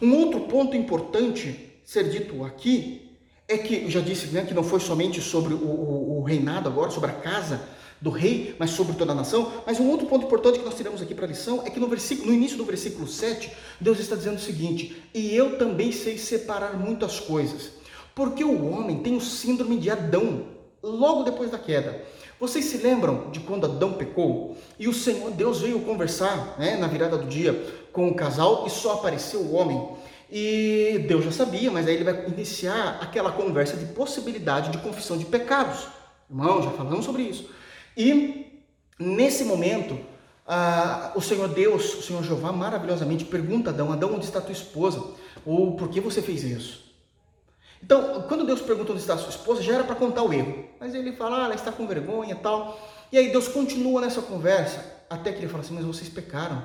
Um outro ponto importante ser dito aqui é que, eu já disse né, que não foi somente sobre o, o, o reinado agora, sobre a casa do rei, mas sobre toda a nação. Mas um outro ponto importante que nós tiramos aqui para a lição é que no, versículo, no início do versículo 7, Deus está dizendo o seguinte: E eu também sei separar muitas coisas, porque o homem tem o síndrome de Adão, logo depois da queda. Vocês se lembram de quando Adão pecou e o Senhor Deus veio conversar né, na virada do dia com o casal e só apareceu o homem? E Deus já sabia, mas aí ele vai iniciar aquela conversa de possibilidade de confissão de pecados. Irmão, já falamos sobre isso. E nesse momento, ah, o Senhor Deus, o Senhor Jeová, maravilhosamente pergunta a Adão: Adão, onde está tua esposa? Ou por que você fez isso? Então, quando Deus pergunta onde está sua esposa, já era para contar o erro. Mas ele fala, ah, ela está com vergonha e tal. E aí Deus continua nessa conversa, até que ele fala assim: Mas vocês pecaram.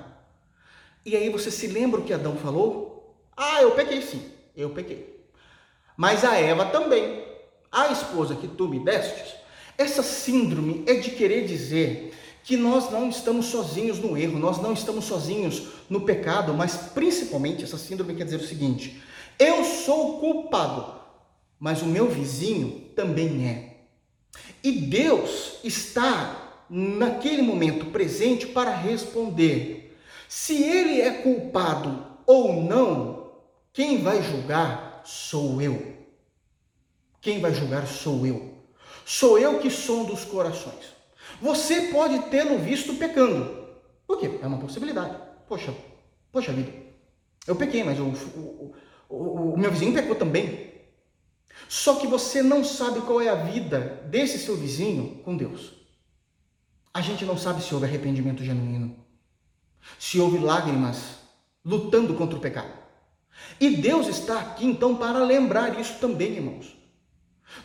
E aí você se lembra o que Adão falou? Ah, eu pequei sim, eu pequei. Mas a Eva também. A esposa que tu me destes, essa síndrome é de querer dizer que nós não estamos sozinhos no erro, nós não estamos sozinhos no pecado, mas principalmente essa síndrome quer dizer o seguinte: eu sou culpado, mas o meu vizinho também é. E Deus está naquele momento presente para responder. Se ele é culpado ou não, quem vai julgar sou eu. Quem vai julgar sou eu. Sou eu que sondo os corações. Você pode tê-lo visto pecando. Por quê? É uma possibilidade. Poxa, poxa vida. Eu pequei, mas o, o, o, o meu vizinho pecou também. Só que você não sabe qual é a vida desse seu vizinho com Deus. A gente não sabe se houve arrependimento genuíno, se houve lágrimas lutando contra o pecado. E Deus está aqui então para lembrar isso também, irmãos.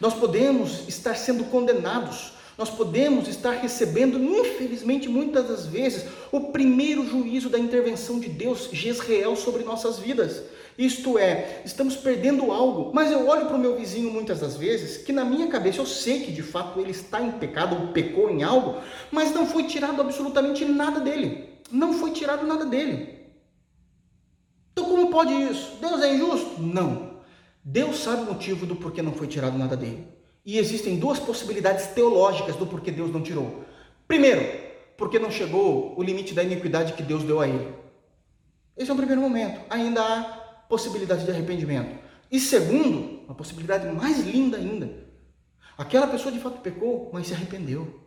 Nós podemos estar sendo condenados, nós podemos estar recebendo, infelizmente, muitas das vezes, o primeiro juízo da intervenção de Deus, Jezreel, sobre nossas vidas. Isto é, estamos perdendo algo, mas eu olho para o meu vizinho muitas das vezes, que na minha cabeça eu sei que de fato ele está em pecado ou pecou em algo, mas não foi tirado absolutamente nada dele. Não foi tirado nada dele. Então, como pode isso? Deus é injusto? Não. Deus sabe o motivo do porquê não foi tirado nada dele. E existem duas possibilidades teológicas do porquê Deus não tirou. Primeiro, porque não chegou o limite da iniquidade que Deus deu a ele. Esse é o primeiro momento. Ainda há possibilidade de arrependimento. E segundo, uma possibilidade mais linda ainda. Aquela pessoa de fato pecou, mas se arrependeu.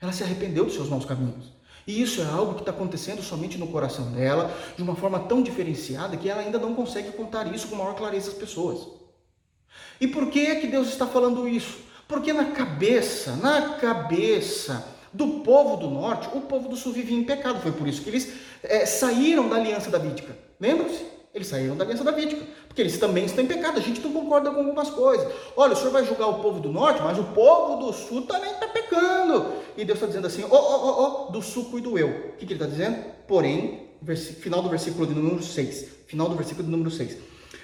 Ela se arrependeu dos seus maus caminhos. E isso é algo que está acontecendo somente no coração dela, de uma forma tão diferenciada que ela ainda não consegue contar isso com maior clareza às pessoas. E por que é que Deus está falando isso? Porque na cabeça, na cabeça do povo do norte, o povo do sul vivia em pecado. Foi por isso que eles é, saíram da aliança davídica. Lembra-se? Eles saíram da aliança davídica, porque eles também estão em pecado. A gente não concorda com algumas coisas. Olha, o senhor vai julgar o povo do norte, mas o povo do sul também está pecando. E Deus está dizendo assim: ó, ó, ó, do sul cuido eu. O que, que ele está dizendo? Porém, final do versículo de número 6. Final do versículo de número 6.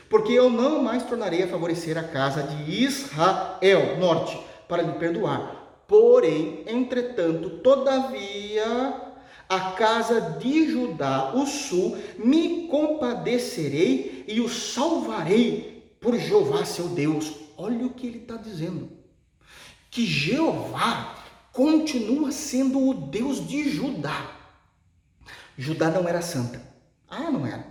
Porque eu não mais tornarei a favorecer a casa de Israel, norte, para lhe perdoar. Porém, entretanto, todavia a casa de Judá, o sul, me compadecerei e o salvarei por Jeová seu Deus. Olha o que ele está dizendo. que Jeová continua sendo o Deus de Judá. Judá não era santa. Ah, não era.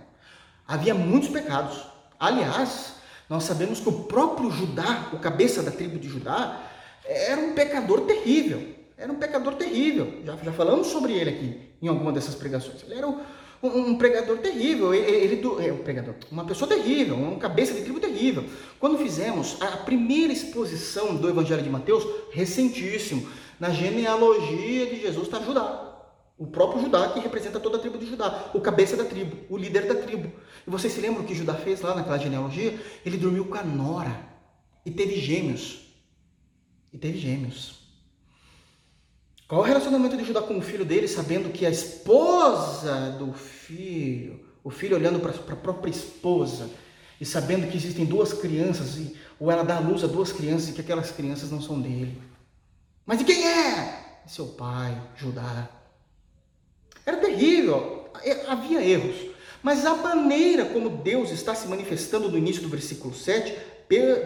Havia muitos pecados. Aliás, nós sabemos que o próprio Judá, o cabeça da tribo de Judá, era um pecador terrível. Era um pecador terrível. Já, já falamos sobre ele aqui em alguma dessas pregações. Ele era um, um, pregador terrível. Ele, ele é, um pregador, uma pessoa terrível, um cabeça de tribo terrível. Quando fizemos a primeira exposição do Evangelho de Mateus, recentíssimo, na genealogia de Jesus está Judá. O próprio Judá que representa toda a tribo de Judá, o cabeça da tribo, o líder da tribo. E vocês se lembram o que Judá fez lá naquela genealogia? Ele dormiu com a nora e teve gêmeos. E teve gêmeos. Qual o relacionamento de Judá com o filho dele, sabendo que a esposa do filho, o filho olhando para a própria esposa e sabendo que existem duas crianças, e, ou ela dá à luz a duas crianças e que aquelas crianças não são dele. Mas de quem é? Seu pai, Judá. Era terrível, é, havia erros. Mas a maneira como Deus está se manifestando no início do versículo 7,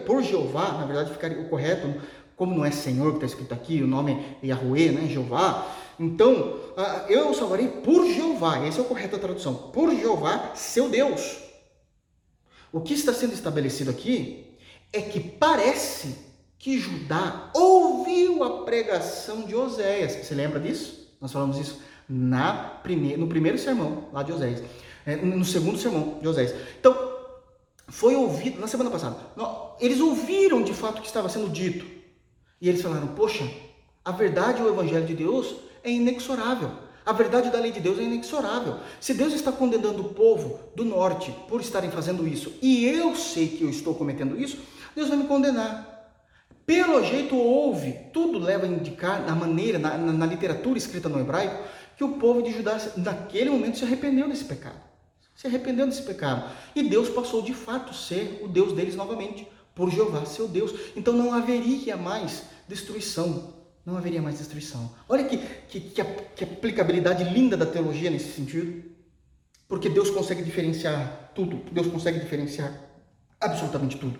por Jeová, na verdade ficaria o correto, como não é Senhor que está escrito aqui, o nome é Yahweh, né, Jeová. Então, eu salvarei por Jeová, essa é a correta tradução, por Jeová, seu Deus. O que está sendo estabelecido aqui é que parece que Judá ouviu a pregação de Oséias. Você lembra disso? Nós falamos isso na primeir, no primeiro sermão lá de Oséias, é, no segundo sermão de Oséias. Então, foi ouvido, na semana passada, eles ouviram de fato o que estava sendo dito. E eles falaram: Poxa, a verdade o Evangelho de Deus é inexorável. A verdade da lei de Deus é inexorável. Se Deus está condenando o povo do norte por estarem fazendo isso, e eu sei que eu estou cometendo isso, Deus vai me condenar. Pelo jeito houve, tudo leva a indicar, na maneira, na, na, na literatura escrita no hebraico, que o povo de Judá, naquele momento, se arrependeu desse pecado. Se arrependeu desse pecado. E Deus passou de fato ser o Deus deles novamente, por Jeová, seu Deus. Então não haveria mais destruição. Não haveria mais destruição. Olha que, que, que, que aplicabilidade linda da teologia nesse sentido. Porque Deus consegue diferenciar tudo. Deus consegue diferenciar absolutamente tudo.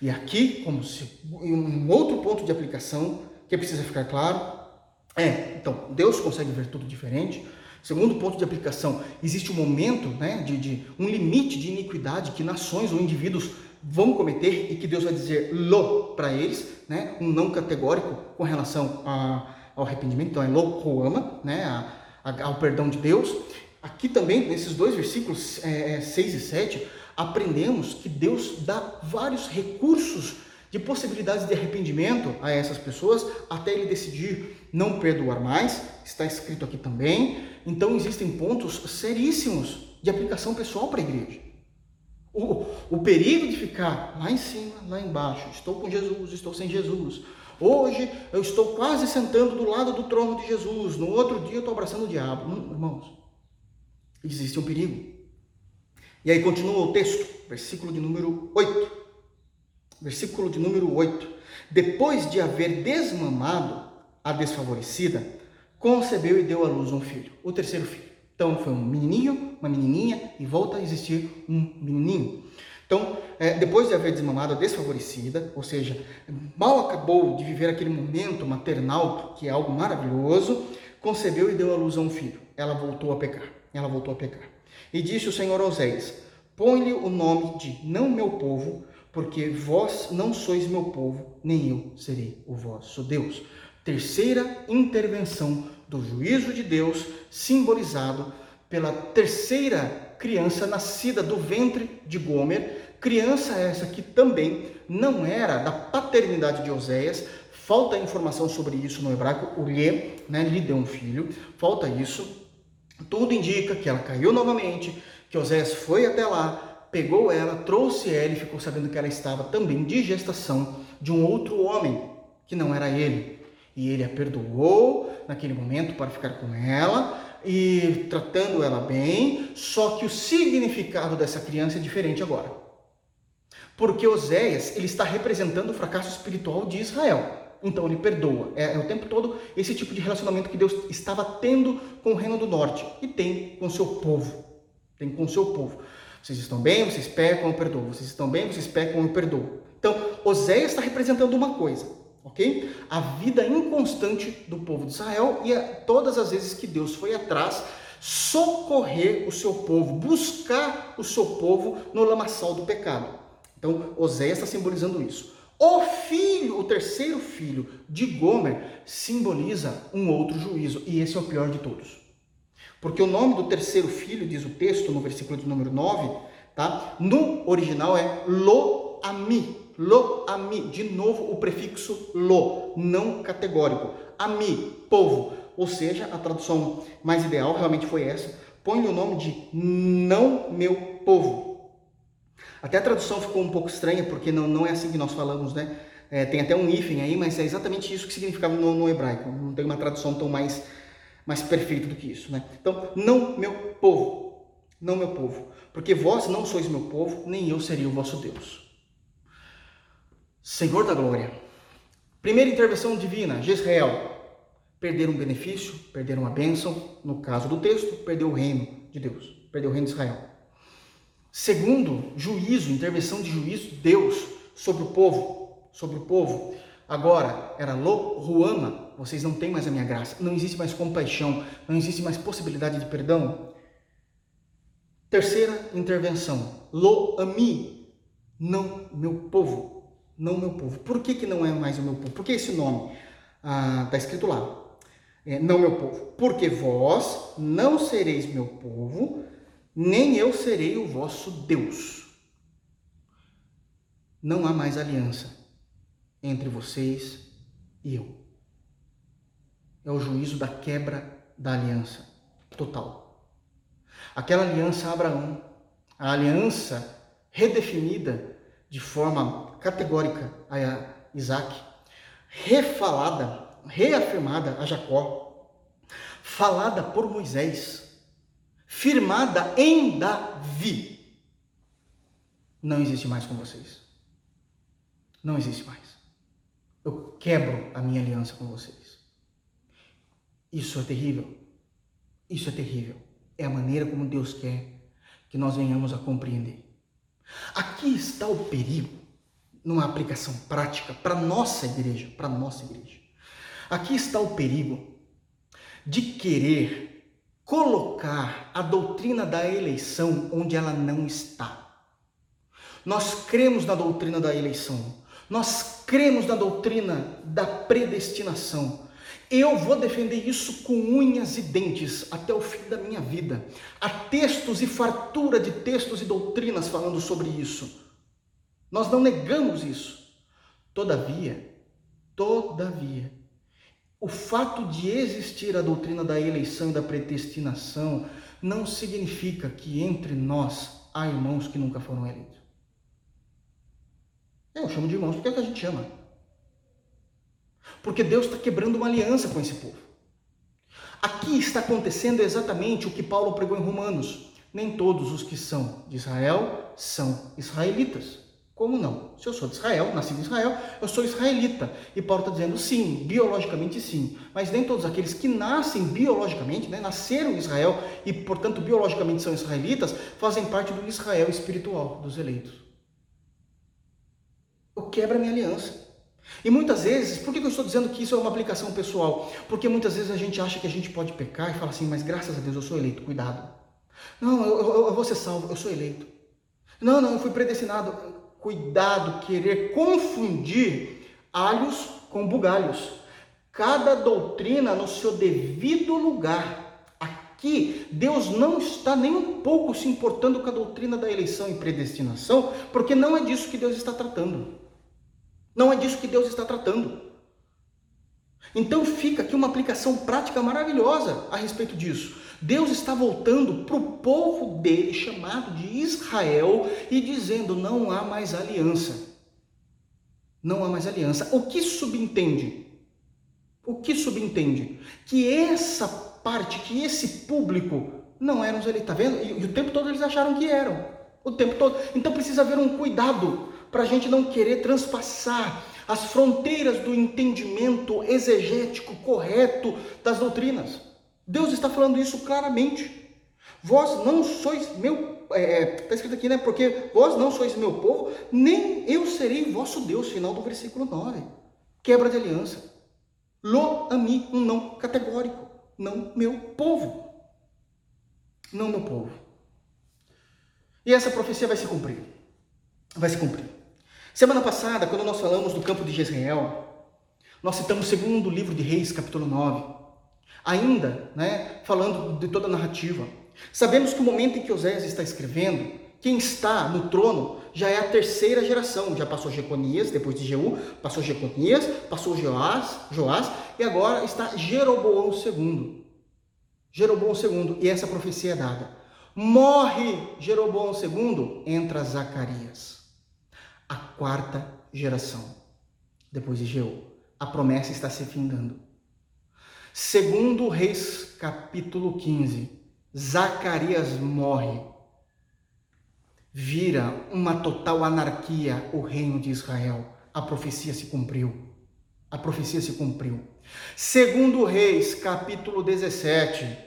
E aqui, como se um outro ponto de aplicação que precisa ficar claro, é, então, Deus consegue ver tudo diferente. Segundo ponto de aplicação, existe um momento, né, de, de, um limite de iniquidade que nações ou indivíduos vão cometer e que Deus vai dizer lo para eles, né, um não categórico com relação a, ao arrependimento, então é lo koama, né, a, a, ao perdão de Deus. Aqui também, nesses dois versículos é, 6 é, e 7, aprendemos que Deus dá vários recursos de possibilidades de arrependimento a essas pessoas até ele decidir não perdoar mais, está escrito aqui também. Então existem pontos seríssimos de aplicação pessoal para a igreja. O, o perigo de ficar lá em cima, lá embaixo, estou com Jesus, estou sem Jesus. Hoje eu estou quase sentando do lado do trono de Jesus, no outro dia eu estou abraçando o diabo. Não, irmãos, existe um perigo. E aí continua o texto, versículo de número 8 versículo de número 8. Depois de haver desmamado a desfavorecida, concebeu e deu à luz um filho, o terceiro filho. Então foi um menininho, uma menininha e volta a existir um menininho. Então, é, depois de haver desmamado a desfavorecida, ou seja, mal acabou de viver aquele momento maternal, que é algo maravilhoso, concebeu e deu à luz a um filho. Ela voltou a pecar. Ela voltou a pecar. E disse o Senhor Oséias: Põe-lhe o nome de não meu povo, porque vós não sois meu povo, nem eu serei o vosso Deus. Terceira intervenção do juízo de Deus, simbolizado pela terceira criança nascida do ventre de Gomer, criança essa que também não era da paternidade de Oséias, falta informação sobre isso no hebraico, o né, lhe deu um filho, falta isso, tudo indica que ela caiu novamente, que Oséias foi até lá, pegou ela, trouxe ela e ficou sabendo que ela estava também de gestação de um outro homem, que não era ele. E ele a perdoou naquele momento para ficar com ela e tratando ela bem, só que o significado dessa criança é diferente agora. Porque Oséias, ele está representando o fracasso espiritual de Israel. Então ele perdoa. É, é o tempo todo esse tipo de relacionamento que Deus estava tendo com o reino do norte e tem com o seu povo. Tem com o seu povo. Vocês estão bem, vocês pecam, eu perdoo. Vocês estão bem, vocês pecam, eu perdoo. Então, Oséias está representando uma coisa. Ok? A vida inconstante do povo de Israel e a, todas as vezes que Deus foi atrás socorrer o seu povo, buscar o seu povo no lamaçal do pecado. Então, Oséias está simbolizando isso. O filho, o terceiro filho de Gomer, simboliza um outro juízo, e esse é o pior de todos. Porque o nome do terceiro filho, diz o texto no versículo de número 9, tá? No original é Lo-Ami. Lo-Ami. De novo o prefixo lo, não categórico. Ami, povo. Ou seja, a tradução mais ideal realmente foi essa. Põe o nome de não meu povo. Até a tradução ficou um pouco estranha, porque não, não é assim que nós falamos, né? É, tem até um hífen aí, mas é exatamente isso que significava no, no hebraico. Não tem uma tradução tão mais mais perfeito do que isso, né? Então, não meu povo, não meu povo, porque vós não sois meu povo, nem eu seria o vosso Deus. Senhor da glória. Primeira intervenção divina, Jezreel. Perderam um benefício, perderam uma bênção, no caso do texto, perdeu o reino de Deus, perdeu o reino de Israel. Segundo, juízo, intervenção de juízo, Deus sobre o povo, sobre o povo. Agora, era Lo Ruama, vocês não têm mais a minha graça, não existe mais compaixão, não existe mais possibilidade de perdão. Terceira intervenção, Lo Ami, não meu povo, não meu povo. Por que, que não é mais o meu povo? Por que esse nome? Está ah, escrito lá, é, não meu povo. Porque vós não sereis meu povo, nem eu serei o vosso Deus. Não há mais aliança entre vocês e eu. É o juízo da quebra da aliança total. Aquela aliança Abraão, a aliança redefinida de forma categórica a Isaac, refalada, reafirmada a Jacó, falada por Moisés, firmada em Davi, não existe mais com vocês. Não existe mais eu quebro a minha aliança com vocês. Isso é terrível. Isso é terrível. É a maneira como Deus quer que nós venhamos a compreender. Aqui está o perigo numa aplicação prática para nossa igreja, para nossa igreja. Aqui está o perigo de querer colocar a doutrina da eleição onde ela não está. Nós cremos na doutrina da eleição, nós cremos na doutrina da predestinação. Eu vou defender isso com unhas e dentes até o fim da minha vida. Há textos e fartura de textos e doutrinas falando sobre isso. Nós não negamos isso. Todavia, todavia, o fato de existir a doutrina da eleição e da predestinação não significa que entre nós há irmãos que nunca foram eleitos. Eu chamo de irmãos porque é que a gente chama. Porque Deus está quebrando uma aliança com esse povo. Aqui está acontecendo exatamente o que Paulo pregou em Romanos. Nem todos os que são de Israel são israelitas. Como não? Se eu sou de Israel, nasci em Israel, eu sou israelita. E Paulo está dizendo sim, biologicamente sim. Mas nem todos aqueles que nascem biologicamente, né, nasceram em Israel e, portanto, biologicamente são israelitas, fazem parte do Israel espiritual, dos eleitos eu quebro a minha aliança. E muitas vezes, por que eu estou dizendo que isso é uma aplicação pessoal? Porque muitas vezes a gente acha que a gente pode pecar e fala assim, mas graças a Deus eu sou eleito, cuidado. Não, eu, eu, eu vou ser salvo, eu sou eleito. Não, não, eu fui predestinado. Cuidado, querer confundir alhos com bugalhos. Cada doutrina no seu devido lugar. Aqui, Deus não está nem um pouco se importando com a doutrina da eleição e predestinação, porque não é disso que Deus está tratando. Não é disso que Deus está tratando. Então fica aqui uma aplicação prática maravilhosa a respeito disso. Deus está voltando para o povo dele, chamado de Israel, e dizendo: não há mais aliança. Não há mais aliança. O que subentende? O que subentende? Que essa parte, que esse público não eram os eleitos. Está vendo? E, e o tempo todo eles acharam que eram. O tempo todo. Então precisa haver um cuidado para a gente não querer transpassar as fronteiras do entendimento exegético correto das doutrinas. Deus está falando isso claramente. Vós não sois meu. Está é, tá escrito aqui, né? Porque vós não sois meu povo, nem eu serei vosso Deus. Final do versículo 9. quebra de aliança. Lo ami, um não categórico. Não meu povo. Não meu povo. E essa profecia vai se cumprir. Vai se cumprir. Semana passada, quando nós falamos do campo de Jezreel, nós citamos o segundo livro de Reis, capítulo 9. Ainda, né, falando de toda a narrativa. Sabemos que o momento em que Oséias está escrevendo, quem está no trono já é a terceira geração. Já passou Jeconias, depois de Jeú, passou Jeconias, passou Joás, Joás e agora está Jeroboão II. Jeroboão II, e essa profecia é dada. Morre Jeroboão II, entra Zacarias, a quarta geração, depois de Jeú. A promessa está se findando. Segundo Reis, capítulo 15, Zacarias morre vira uma total anarquia o reino de Israel. A profecia se cumpriu. A profecia se cumpriu. Segundo Reis, capítulo 17.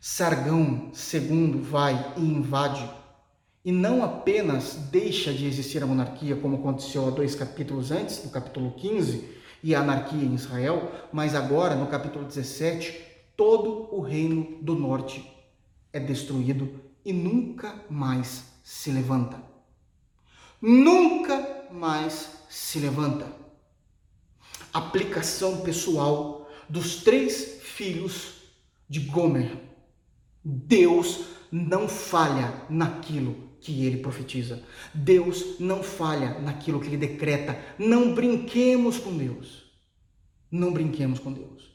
Sargão II vai e invade e não apenas deixa de existir a monarquia, como aconteceu há dois capítulos antes, no capítulo 15, e a anarquia em Israel, mas agora, no capítulo 17, todo o reino do norte é destruído e nunca mais se levanta. Nunca mais se levanta. Aplicação pessoal dos três filhos de Gomer. Deus não falha naquilo que ele profetiza. Deus não falha naquilo que ele decreta. Não brinquemos com Deus. Não brinquemos com Deus.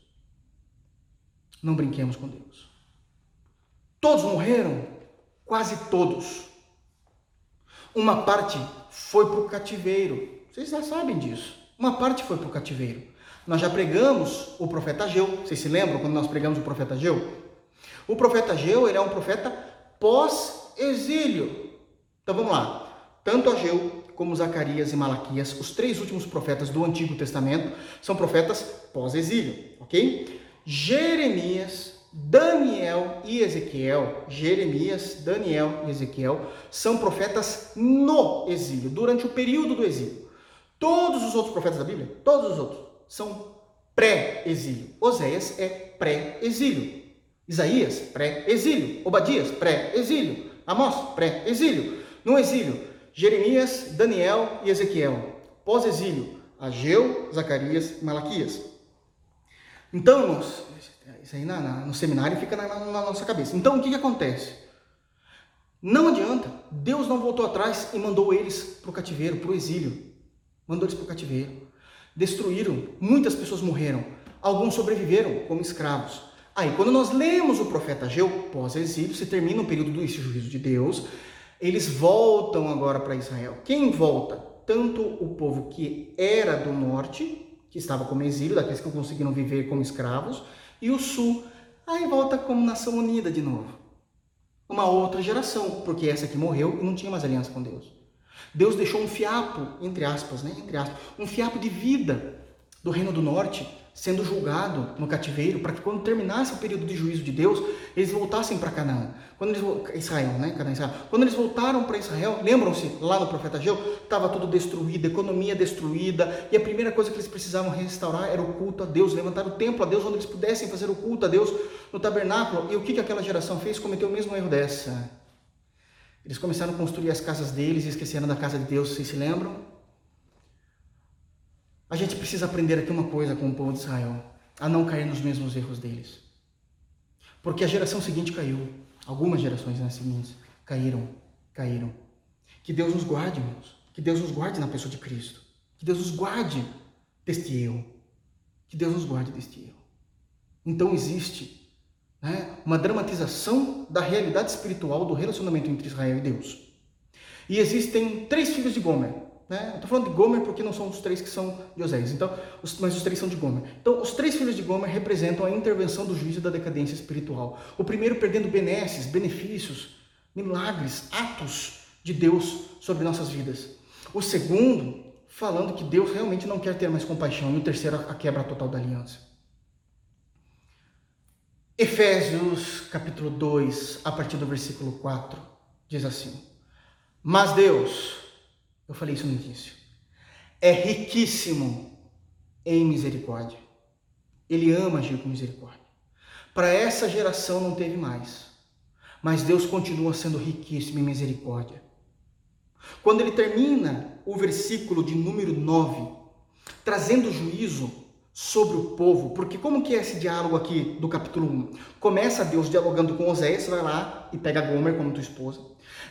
Não brinquemos com Deus. Todos morreram? Quase todos. Uma parte foi para o cativeiro. Vocês já sabem disso. Uma parte foi para o cativeiro. Nós já pregamos o profeta Ageu. Vocês se lembram quando nós pregamos o profeta Ageu? O profeta Ageu, ele é um profeta pós-exílio. Então vamos lá. Tanto Ageu como Zacarias e Malaquias, os três últimos profetas do Antigo Testamento, são profetas pós-exílio, ok? Jeremias Daniel e Ezequiel, Jeremias, Daniel e Ezequiel, são profetas no exílio, durante o período do exílio. Todos os outros profetas da Bíblia, todos os outros, são pré-exílio. Oséias é pré-exílio. Isaías, pré-exílio. Obadias, pré-exílio. Amós, pré-exílio. No exílio, Jeremias, Daniel e Ezequiel. Pós-exílio, Ageu, Zacarias e Malaquias. Então, isso aí na, na, no seminário fica na, na, nossa cabeça. Então o que, que acontece? Não adianta. Deus não voltou atrás e mandou eles para o cativeiro, para o exílio. Mandou eles para o cativeiro. Destruíram. Muitas pessoas morreram. Alguns sobreviveram como escravos. Aí, quando nós lemos o profeta Ageu, pós-exílio, se termina o período do juízo de Deus, eles voltam agora para Israel. Quem volta? Tanto o povo que era do norte, que estava como exílio, daqueles que conseguiram viver como escravos, e o Sul. Aí volta como nação unida de novo. Uma outra geração, porque essa que morreu e não tinha mais aliança com Deus. Deus deixou um fiapo, entre aspas, né? Entre aspas, um fiapo de vida do Reino do Norte sendo julgado no cativeiro, para que quando terminasse o período de juízo de Deus, eles voltassem para Canaã. Quando eles Israel, né? Canaã, Israel. Quando eles voltaram para Israel, lembram-se lá no profeta Ageu, estava tudo destruído, economia destruída, e a primeira coisa que eles precisavam restaurar era o culto a Deus, levantar o templo a Deus onde eles pudessem fazer o culto a Deus no tabernáculo. E o que que aquela geração fez? Cometeu o mesmo erro dessa. Eles começaram a construir as casas deles e esqueceram da casa de Deus, vocês se lembram? A gente precisa aprender aqui uma coisa com o povo de Israel: a não cair nos mesmos erros deles. Porque a geração seguinte caiu, algumas gerações né, seguintes caíram, caíram. Que Deus nos guarde, irmãos. Que Deus nos guarde na pessoa de Cristo. Que Deus nos guarde deste erro. Que Deus nos guarde deste erro. Então existe né, uma dramatização da realidade espiritual do relacionamento entre Israel e Deus. E existem três filhos de Gomer. Né? Estou falando de Gomer porque não são os três que são de Oséias, então, os, mas os três são de Gomer. Então, os três filhos de Gomer representam a intervenção do juízo da decadência espiritual. O primeiro perdendo benesses, benefícios, milagres, atos de Deus sobre nossas vidas. O segundo falando que Deus realmente não quer ter mais compaixão. E o terceiro, a quebra total da aliança. Efésios capítulo 2, a partir do versículo 4, diz assim: Mas Deus eu falei isso no início. É riquíssimo em misericórdia. Ele ama agir com misericórdia. Para essa geração não teve mais, mas Deus continua sendo riquíssimo em misericórdia. Quando ele termina o versículo de número 9, trazendo juízo sobre o povo, porque como que é esse diálogo aqui do capítulo 1? Começa Deus dialogando com Oséias, vai lá e pega Gomer como tua esposa.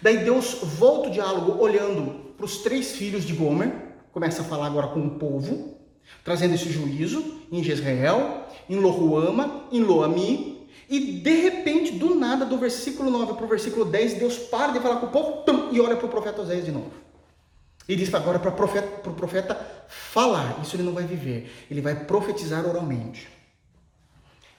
Daí Deus volta o diálogo olhando para os três filhos de Gomer, começa a falar agora com o povo, trazendo esse juízo em Jezreel, em Lohuama, em Loami, e de repente, do nada, do versículo 9 para o versículo 10, Deus para de falar com o povo tum, e olha para o profeta Oséias de novo. E diz agora para o profeta, profeta falar. Isso ele não vai viver. Ele vai profetizar oralmente.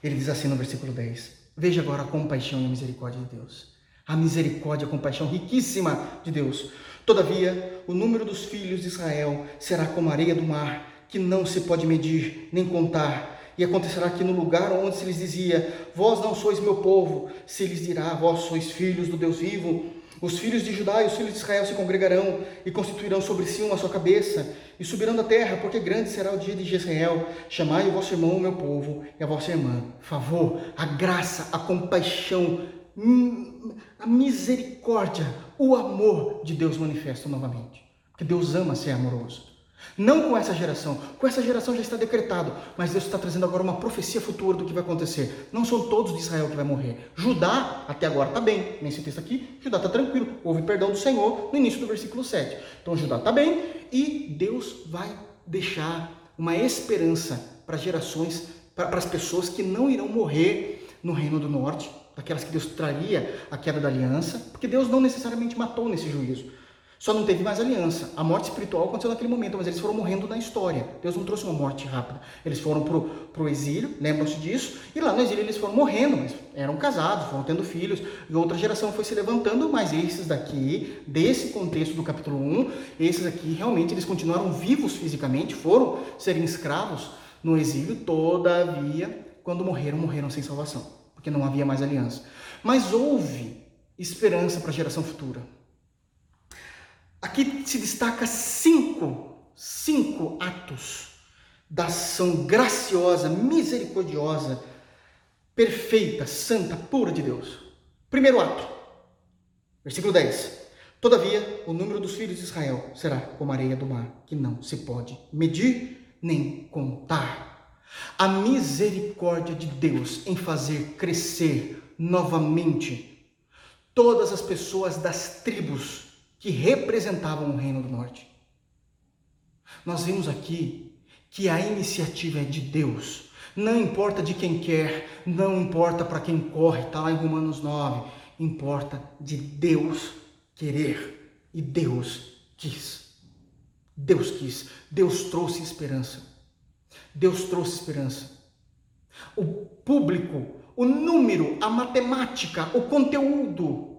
Ele diz assim no versículo 10: Veja agora a compaixão e a misericórdia de Deus. A misericórdia a compaixão riquíssima de Deus. Todavia, o número dos filhos de Israel será como a areia do mar, que não se pode medir nem contar. E acontecerá que no lugar onde se lhes dizia: Vós não sois meu povo, se lhes dirá: Vós sois filhos do Deus vivo os filhos de Judá e os filhos de Israel se congregarão e constituirão sobre si uma sua cabeça e subirão da terra, porque grande será o dia de Jezreel. Chamai o vosso irmão, o meu povo, e a vossa irmã. Favor, a graça, a compaixão, a misericórdia, o amor de Deus manifesto novamente. Porque Deus ama ser amoroso. Não com essa geração, com essa geração já está decretado, mas Deus está trazendo agora uma profecia futura do que vai acontecer. Não são todos de Israel que vai morrer. Judá, até agora está bem, nesse texto aqui, Judá está tranquilo, houve perdão do Senhor no início do versículo 7. Então Judá está bem e Deus vai deixar uma esperança para gerações, para as pessoas que não irão morrer no reino do norte, daquelas que Deus traria a queda da aliança, porque Deus não necessariamente matou nesse juízo. Só não teve mais aliança. A morte espiritual aconteceu naquele momento, mas eles foram morrendo na história. Deus não trouxe uma morte rápida. Eles foram para o exílio, lembram-se disso, e lá no exílio eles foram morrendo, mas eram casados, foram tendo filhos, e outra geração foi se levantando, mas esses daqui, desse contexto do capítulo 1, esses aqui realmente eles continuaram vivos fisicamente, foram serem escravos no exílio, todavia, quando morreram, morreram sem salvação, porque não havia mais aliança. Mas houve esperança para a geração futura. Aqui se destaca cinco, cinco atos da ação graciosa, misericordiosa, perfeita, santa, pura de Deus. Primeiro ato, versículo 10. Todavia, o número dos filhos de Israel será como a areia do mar, que não se pode medir nem contar. A misericórdia de Deus em fazer crescer novamente todas as pessoas das tribos que representavam o Reino do Norte. Nós vimos aqui que a iniciativa é de Deus. Não importa de quem quer, não importa para quem corre, está lá em Romanos 9. Importa de Deus querer. E Deus quis. Deus quis. Deus trouxe esperança. Deus trouxe esperança. O público, o número, a matemática, o conteúdo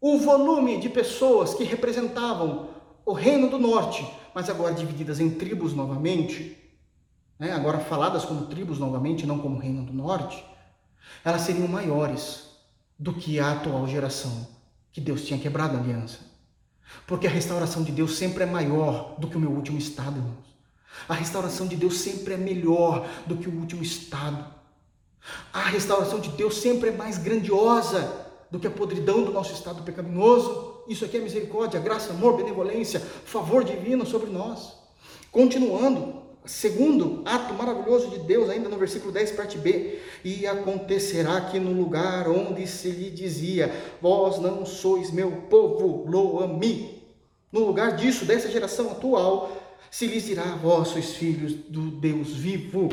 o volume de pessoas que representavam o reino do norte, mas agora divididas em tribos novamente, né? agora faladas como tribos novamente, não como reino do norte, elas seriam maiores do que a atual geração, que Deus tinha quebrado a aliança. Porque a restauração de Deus sempre é maior do que o meu último estado, irmãos. A restauração de Deus sempre é melhor do que o último estado. A restauração de Deus sempre é mais grandiosa do que a podridão do nosso estado pecaminoso. Isso aqui é misericórdia, graça, amor, benevolência, favor divino sobre nós. Continuando, segundo ato maravilhoso de Deus, ainda no versículo 10, parte B: E acontecerá que no lugar onde se lhe dizia, Vós não sois meu povo, loami. No lugar disso, dessa geração atual, se lhes dirá, sois filhos do Deus vivo.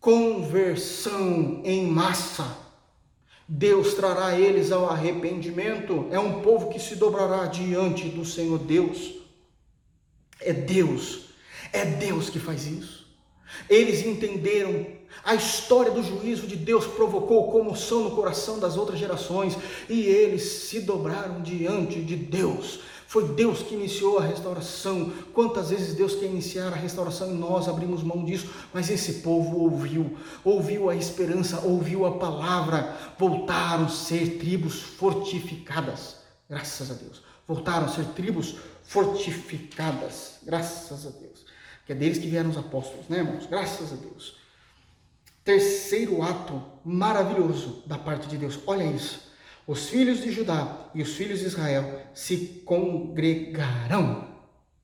Conversão em massa Deus trará eles ao arrependimento. É um povo que se dobrará diante do Senhor Deus. É Deus, é Deus que faz isso. Eles entenderam a história do juízo de Deus provocou comoção no coração das outras gerações e eles se dobraram diante de Deus foi Deus que iniciou a restauração. Quantas vezes Deus quer iniciar a restauração e nós abrimos mão disso, mas esse povo ouviu, ouviu a esperança, ouviu a palavra, voltaram a ser tribos fortificadas. Graças a Deus. Voltaram a ser tribos fortificadas. Graças a Deus. que é deles que vieram os apóstolos, né, irmãos? Graças a Deus. Terceiro ato maravilhoso da parte de Deus. Olha isso. Os filhos de Judá e os filhos de Israel se congregarão.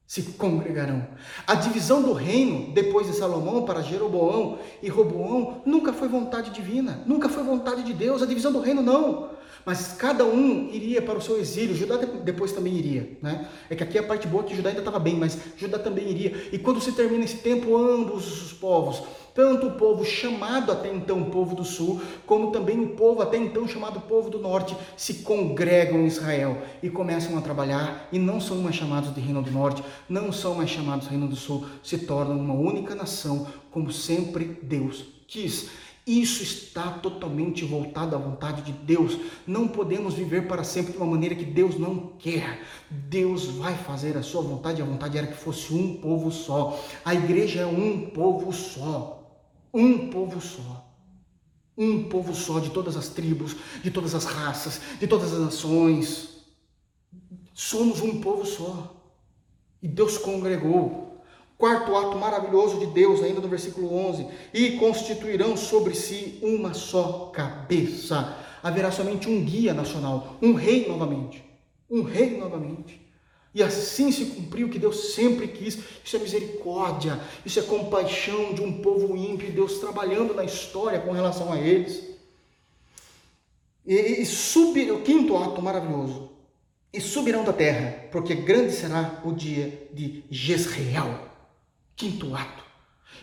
Se congregarão. A divisão do reino depois de Salomão para Jeroboão e Roboão nunca foi vontade divina, nunca foi vontade de Deus. A divisão do reino não mas cada um iria para o seu exílio. Judá depois também iria, né? É que aqui a parte boa é que Judá ainda estava bem, mas Judá também iria. E quando se termina esse tempo, ambos os povos, tanto o povo chamado até então povo do sul, como também o povo até então chamado povo do norte, se congregam em Israel e começam a trabalhar e não são mais chamados de reino do norte, não são mais chamados reino do sul, se tornam uma única nação, como sempre Deus quis. Isso está totalmente voltado à vontade de Deus. Não podemos viver para sempre de uma maneira que Deus não quer. Deus vai fazer a sua vontade, a vontade era que fosse um povo só. A igreja é um povo só. Um povo só. Um povo só de todas as tribos, de todas as raças, de todas as nações. Somos um povo só. E Deus congregou Quarto ato maravilhoso de Deus, ainda no versículo 11: E constituirão sobre si uma só cabeça. Haverá somente um guia nacional, um rei novamente. Um rei novamente. E assim se cumpriu o que Deus sempre quis. Isso é misericórdia, isso é compaixão de um povo ímpio, Deus trabalhando na história com relação a eles. E, e subir, o quinto ato maravilhoso. E subirão da terra, porque grande será o dia de Jezreel. Quinto ato.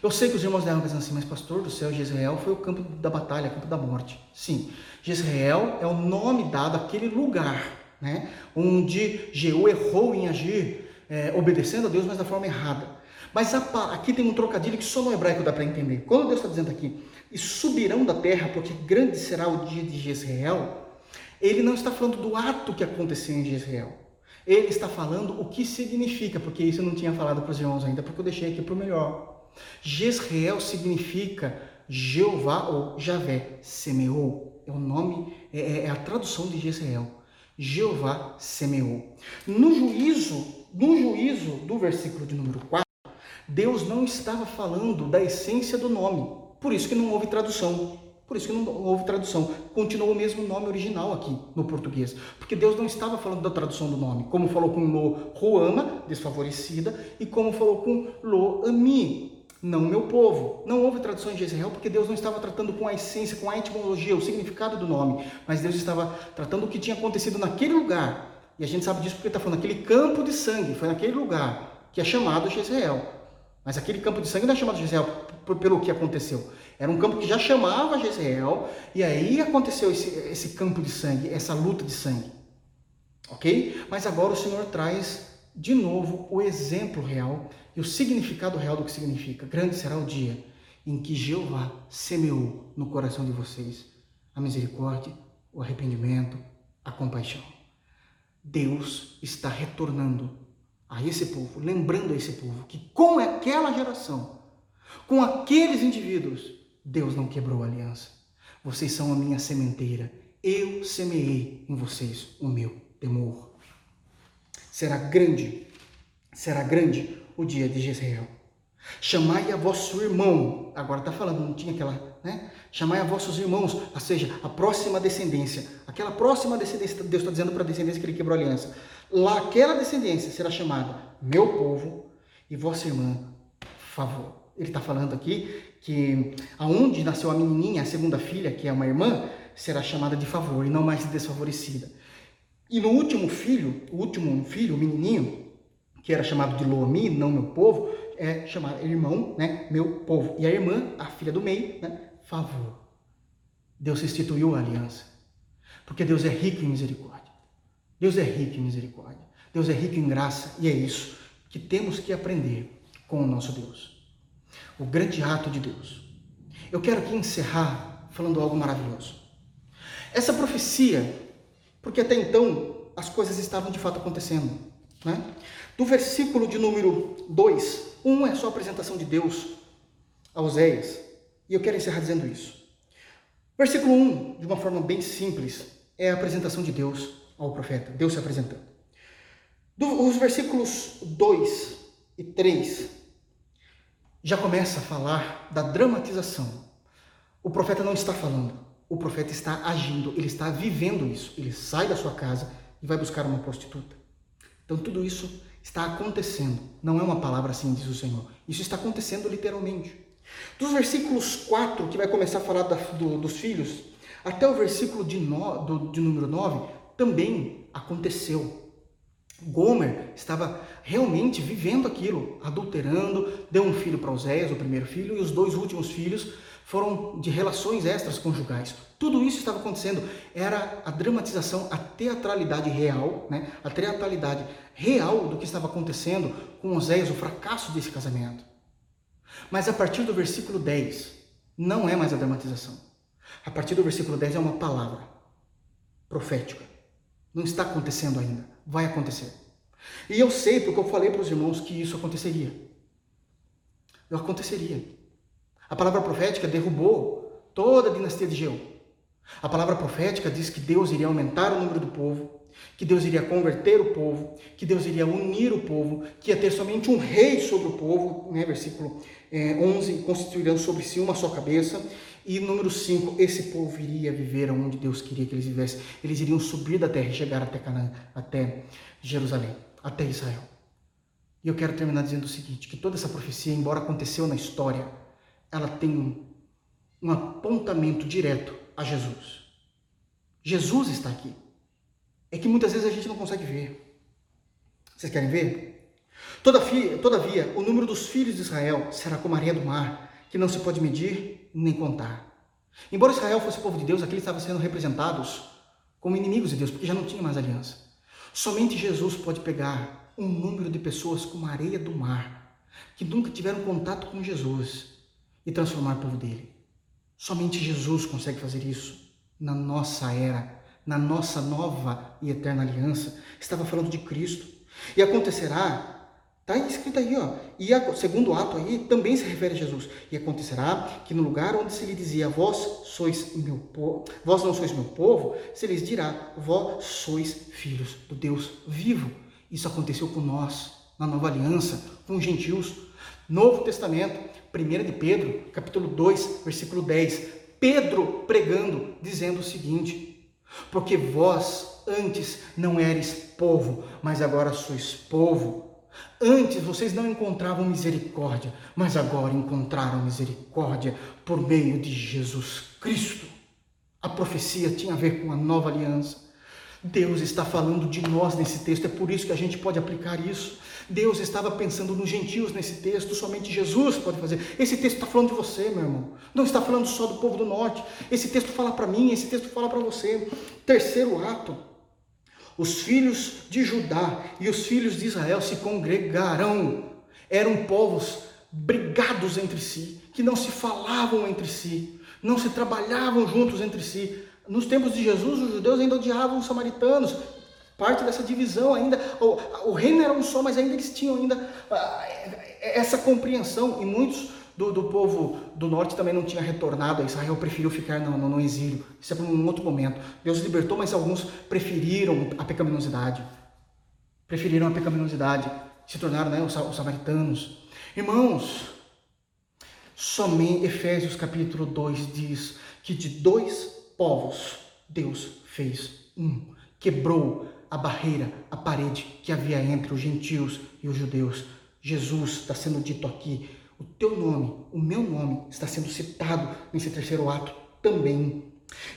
Eu sei que os irmãos devem pensar assim, mas pastor do céu, Jezreel foi o campo da batalha, o campo da morte. Sim, Jezreel é o nome dado àquele lugar, né, onde Jeú errou em agir, é, obedecendo a Deus, mas da forma errada. Mas aqui tem um trocadilho que só no hebraico dá para entender. Quando Deus está dizendo aqui, e subirão da terra, porque grande será o dia de Jezreel, ele não está falando do ato que aconteceu em Jezreel. Ele está falando o que significa, porque isso eu não tinha falado para os irmãos ainda, porque eu deixei aqui para o melhor. Jezreel significa Jeová ou Javé semeou. É o nome, é, é, é a tradução de Jezreel. Jeová semeou. No juízo, no juízo do versículo de número 4, Deus não estava falando da essência do nome. Por isso que não houve tradução. Por isso que não houve tradução. Continuou o mesmo nome original aqui no português. Porque Deus não estava falando da tradução do nome. Como falou com Lo Ruama, desfavorecida, e como falou com Lo Ami, não meu povo. Não houve tradução em Jezreel porque Deus não estava tratando com a essência, com a etimologia, o significado do nome. Mas Deus estava tratando o que tinha acontecido naquele lugar. E a gente sabe disso porque está falando aquele campo de sangue. Foi naquele lugar que é chamado Jezreel. Mas aquele campo de sangue não é chamado Jezreel pelo que aconteceu. Era um campo que já chamava Jezreel, e aí aconteceu esse, esse campo de sangue, essa luta de sangue. Ok? Mas agora o Senhor traz de novo o exemplo real e o significado real do que significa. Grande será o dia em que Jeová semeou no coração de vocês a misericórdia, o arrependimento, a compaixão. Deus está retornando a esse povo, lembrando a esse povo que com aquela geração, com aqueles indivíduos, Deus não quebrou a aliança. Vocês são a minha sementeira. Eu semeei em vocês o meu temor. Será grande, será grande o dia de Jezreel. Chamai a vosso irmão. Agora está falando, não tinha aquela, né? Chamai a vossos irmãos, ou seja, a próxima descendência. Aquela próxima descendência, Deus está dizendo para a descendência que ele quebrou a aliança. Lá, aquela descendência será chamada meu povo e vossa irmã, favor. Ele está falando aqui que aonde nasceu a menininha, a segunda filha, que é uma irmã, será chamada de favor e não mais de desfavorecida. E no último filho, o último filho, o menininho, que era chamado de Loomi, não meu povo, é chamado irmão, né, meu povo. E a irmã, a filha do meio, né, favor. Deus instituiu a aliança. Porque Deus é rico em misericórdia. Deus é rico em misericórdia. Deus é rico em graça. E é isso que temos que aprender com o nosso Deus o grande ato de Deus. Eu quero aqui encerrar falando algo maravilhoso. Essa profecia, porque até então as coisas estavam de fato acontecendo. Né? Do versículo de número 2, um é só a apresentação de Deus a Oséias, e eu quero encerrar dizendo isso. Versículo 1, um, de uma forma bem simples, é a apresentação de Deus ao profeta, Deus se apresentando. Do, os versículos 2 e 3 já começa a falar da dramatização. O profeta não está falando, o profeta está agindo, ele está vivendo isso. Ele sai da sua casa e vai buscar uma prostituta. Então tudo isso está acontecendo. Não é uma palavra assim, diz o Senhor. Isso está acontecendo literalmente. Dos versículos 4, que vai começar a falar da, do, dos filhos, até o versículo de, no, do, de número 9, também aconteceu. Gomer estava realmente vivendo aquilo, adulterando, deu um filho para Oséias, o primeiro filho, e os dois últimos filhos foram de relações extras conjugais. Tudo isso estava acontecendo. Era a dramatização, a teatralidade real, né? a teatralidade real do que estava acontecendo com Oséias, o fracasso desse casamento. Mas a partir do versículo 10, não é mais a dramatização. A partir do versículo 10 é uma palavra profética. Não está acontecendo ainda, vai acontecer. E eu sei, porque eu falei para os irmãos que isso aconteceria. Não aconteceria. A palavra profética derrubou toda a dinastia de Geu. A palavra profética diz que Deus iria aumentar o número do povo, que Deus iria converter o povo, que Deus iria unir o povo, que ia ter somente um rei sobre o povo, né? versículo é, 11, constituirão sobre si uma só cabeça, e número 5, esse povo iria viver onde Deus queria que eles vivessem. Eles iriam subir da terra e chegar até Canaã, até Jerusalém, até Israel. E eu quero terminar dizendo o seguinte, que toda essa profecia, embora aconteceu na história, ela tem um, um apontamento direto a Jesus. Jesus está aqui é que muitas vezes a gente não consegue ver. Vocês querem ver? Todavia, todavia, o número dos filhos de Israel será como a areia do mar, que não se pode medir nem contar. Embora Israel fosse povo de Deus, aqui eles estavam sendo representados como inimigos de Deus, porque já não tinha mais aliança. Somente Jesus pode pegar um número de pessoas como a areia do mar, que nunca tiveram contato com Jesus, e transformar o povo dele. Somente Jesus consegue fazer isso na nossa era na nossa nova e eterna aliança, estava falando de Cristo. E acontecerá, está escrito aí, ó, e o segundo ato aí também se refere a Jesus. E acontecerá que no lugar onde se lhe dizia, vós sois meu povo, vós não sois meu povo, se lhes dirá, vós sois filhos do Deus vivo. Isso aconteceu com nós, na nova aliança, com os gentios. Novo Testamento, 1 de Pedro, capítulo 2, versículo 10. Pedro pregando, dizendo o seguinte: porque vós antes não eres povo, mas agora sois povo. Antes vocês não encontravam misericórdia, mas agora encontraram misericórdia por meio de Jesus Cristo. A profecia tinha a ver com a nova aliança. Deus está falando de nós nesse texto, é por isso que a gente pode aplicar isso. Deus estava pensando nos gentios nesse texto, somente Jesus pode fazer. Esse texto está falando de você, meu irmão. Não está falando só do povo do norte. Esse texto fala para mim, esse texto fala para você. Terceiro ato: os filhos de Judá e os filhos de Israel se congregaram. Eram povos brigados entre si, que não se falavam entre si, não se trabalhavam juntos entre si. Nos tempos de Jesus, os judeus ainda odiavam os samaritanos, parte dessa divisão ainda. O, o reino era um só, mas ainda eles tinham ainda uh, essa compreensão. E muitos do, do, povo do norte também não tinha retornado a Israel, preferiu ficar no, no, no exílio. Isso é para um outro momento. Deus libertou, mas alguns preferiram a pecaminosidade. Preferiram a pecaminosidade. Se tornaram né, os, os samaritanos. Irmãos, somente Efésios capítulo 2 diz que de dois povos Deus fez um. Quebrou a barreira, a parede que havia entre os gentios e os judeus. Jesus está sendo dito aqui. O teu nome, o meu nome, está sendo citado nesse terceiro ato também.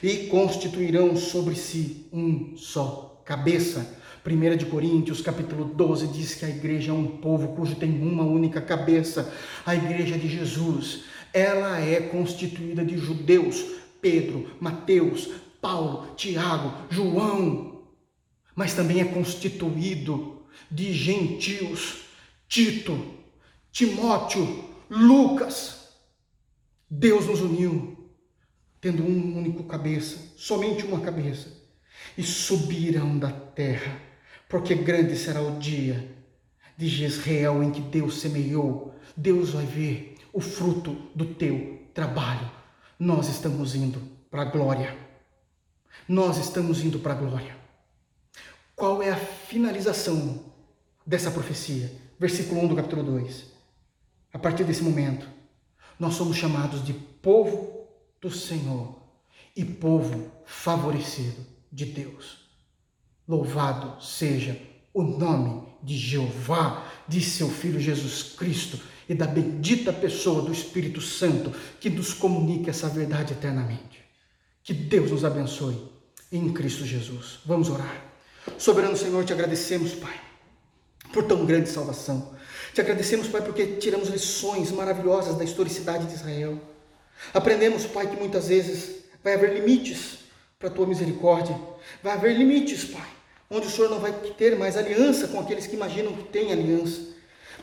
E constituirão sobre si um só cabeça. 1 de Coríntios, capítulo 12, diz que a igreja é um povo cujo tem uma única cabeça. A igreja de Jesus, ela é constituída de judeus, Pedro, Mateus, Paulo, Tiago, João, mas também é constituído de gentios, Tito, Timóteo, Lucas. Deus nos uniu, tendo um único cabeça, somente uma cabeça, e subirão da terra, porque grande será o dia de Jezreel em que Deus semeou. Deus vai ver o fruto do teu trabalho. Nós estamos indo para a glória. Nós estamos indo para a glória. Qual é a finalização dessa profecia? Versículo 1 do capítulo 2. A partir desse momento, nós somos chamados de povo do Senhor e povo favorecido de Deus. Louvado seja o nome de Jeová, de seu Filho Jesus Cristo e da bendita pessoa do Espírito Santo que nos comunica essa verdade eternamente. Que Deus nos abençoe em Cristo Jesus. Vamos orar. Soberano Senhor, te agradecemos, Pai, por tão grande salvação. Te agradecemos, Pai, porque tiramos lições maravilhosas da historicidade de Israel. Aprendemos, Pai, que muitas vezes vai haver limites para a tua misericórdia. Vai haver limites, Pai, onde o Senhor não vai ter mais aliança com aqueles que imaginam que tem aliança.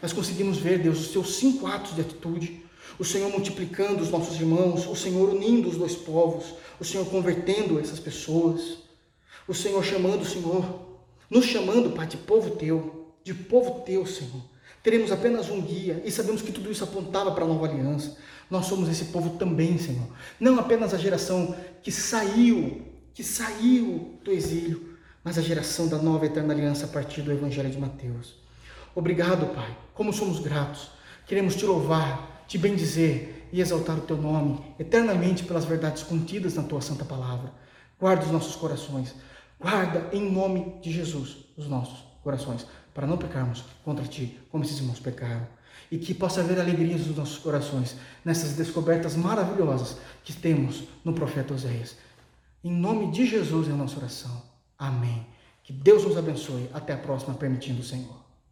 Mas conseguimos ver, Deus, os teus cinco atos de atitude, o Senhor multiplicando os nossos irmãos, o Senhor unindo os dois povos, o Senhor convertendo essas pessoas, o Senhor chamando o Senhor, nos chamando, Pai, de povo teu, de povo teu, Senhor. Teremos apenas um guia e sabemos que tudo isso apontava para a nova aliança. Nós somos esse povo também, Senhor. Não apenas a geração que saiu, que saiu do exílio, mas a geração da nova eterna aliança a partir do Evangelho de Mateus. Obrigado, Pai. Como somos gratos. Queremos te louvar, te bendizer e exaltar o teu nome eternamente pelas verdades contidas na tua santa palavra. Guarda os nossos corações. Guarda em nome de Jesus os nossos corações, para não pecarmos contra ti, como esses irmãos pecaram. E que possa haver alegrias nos nossos corações nessas descobertas maravilhosas que temos no profeta Oséias. Em nome de Jesus é a nossa oração. Amém. Que Deus nos abençoe. Até a próxima, permitindo o Senhor.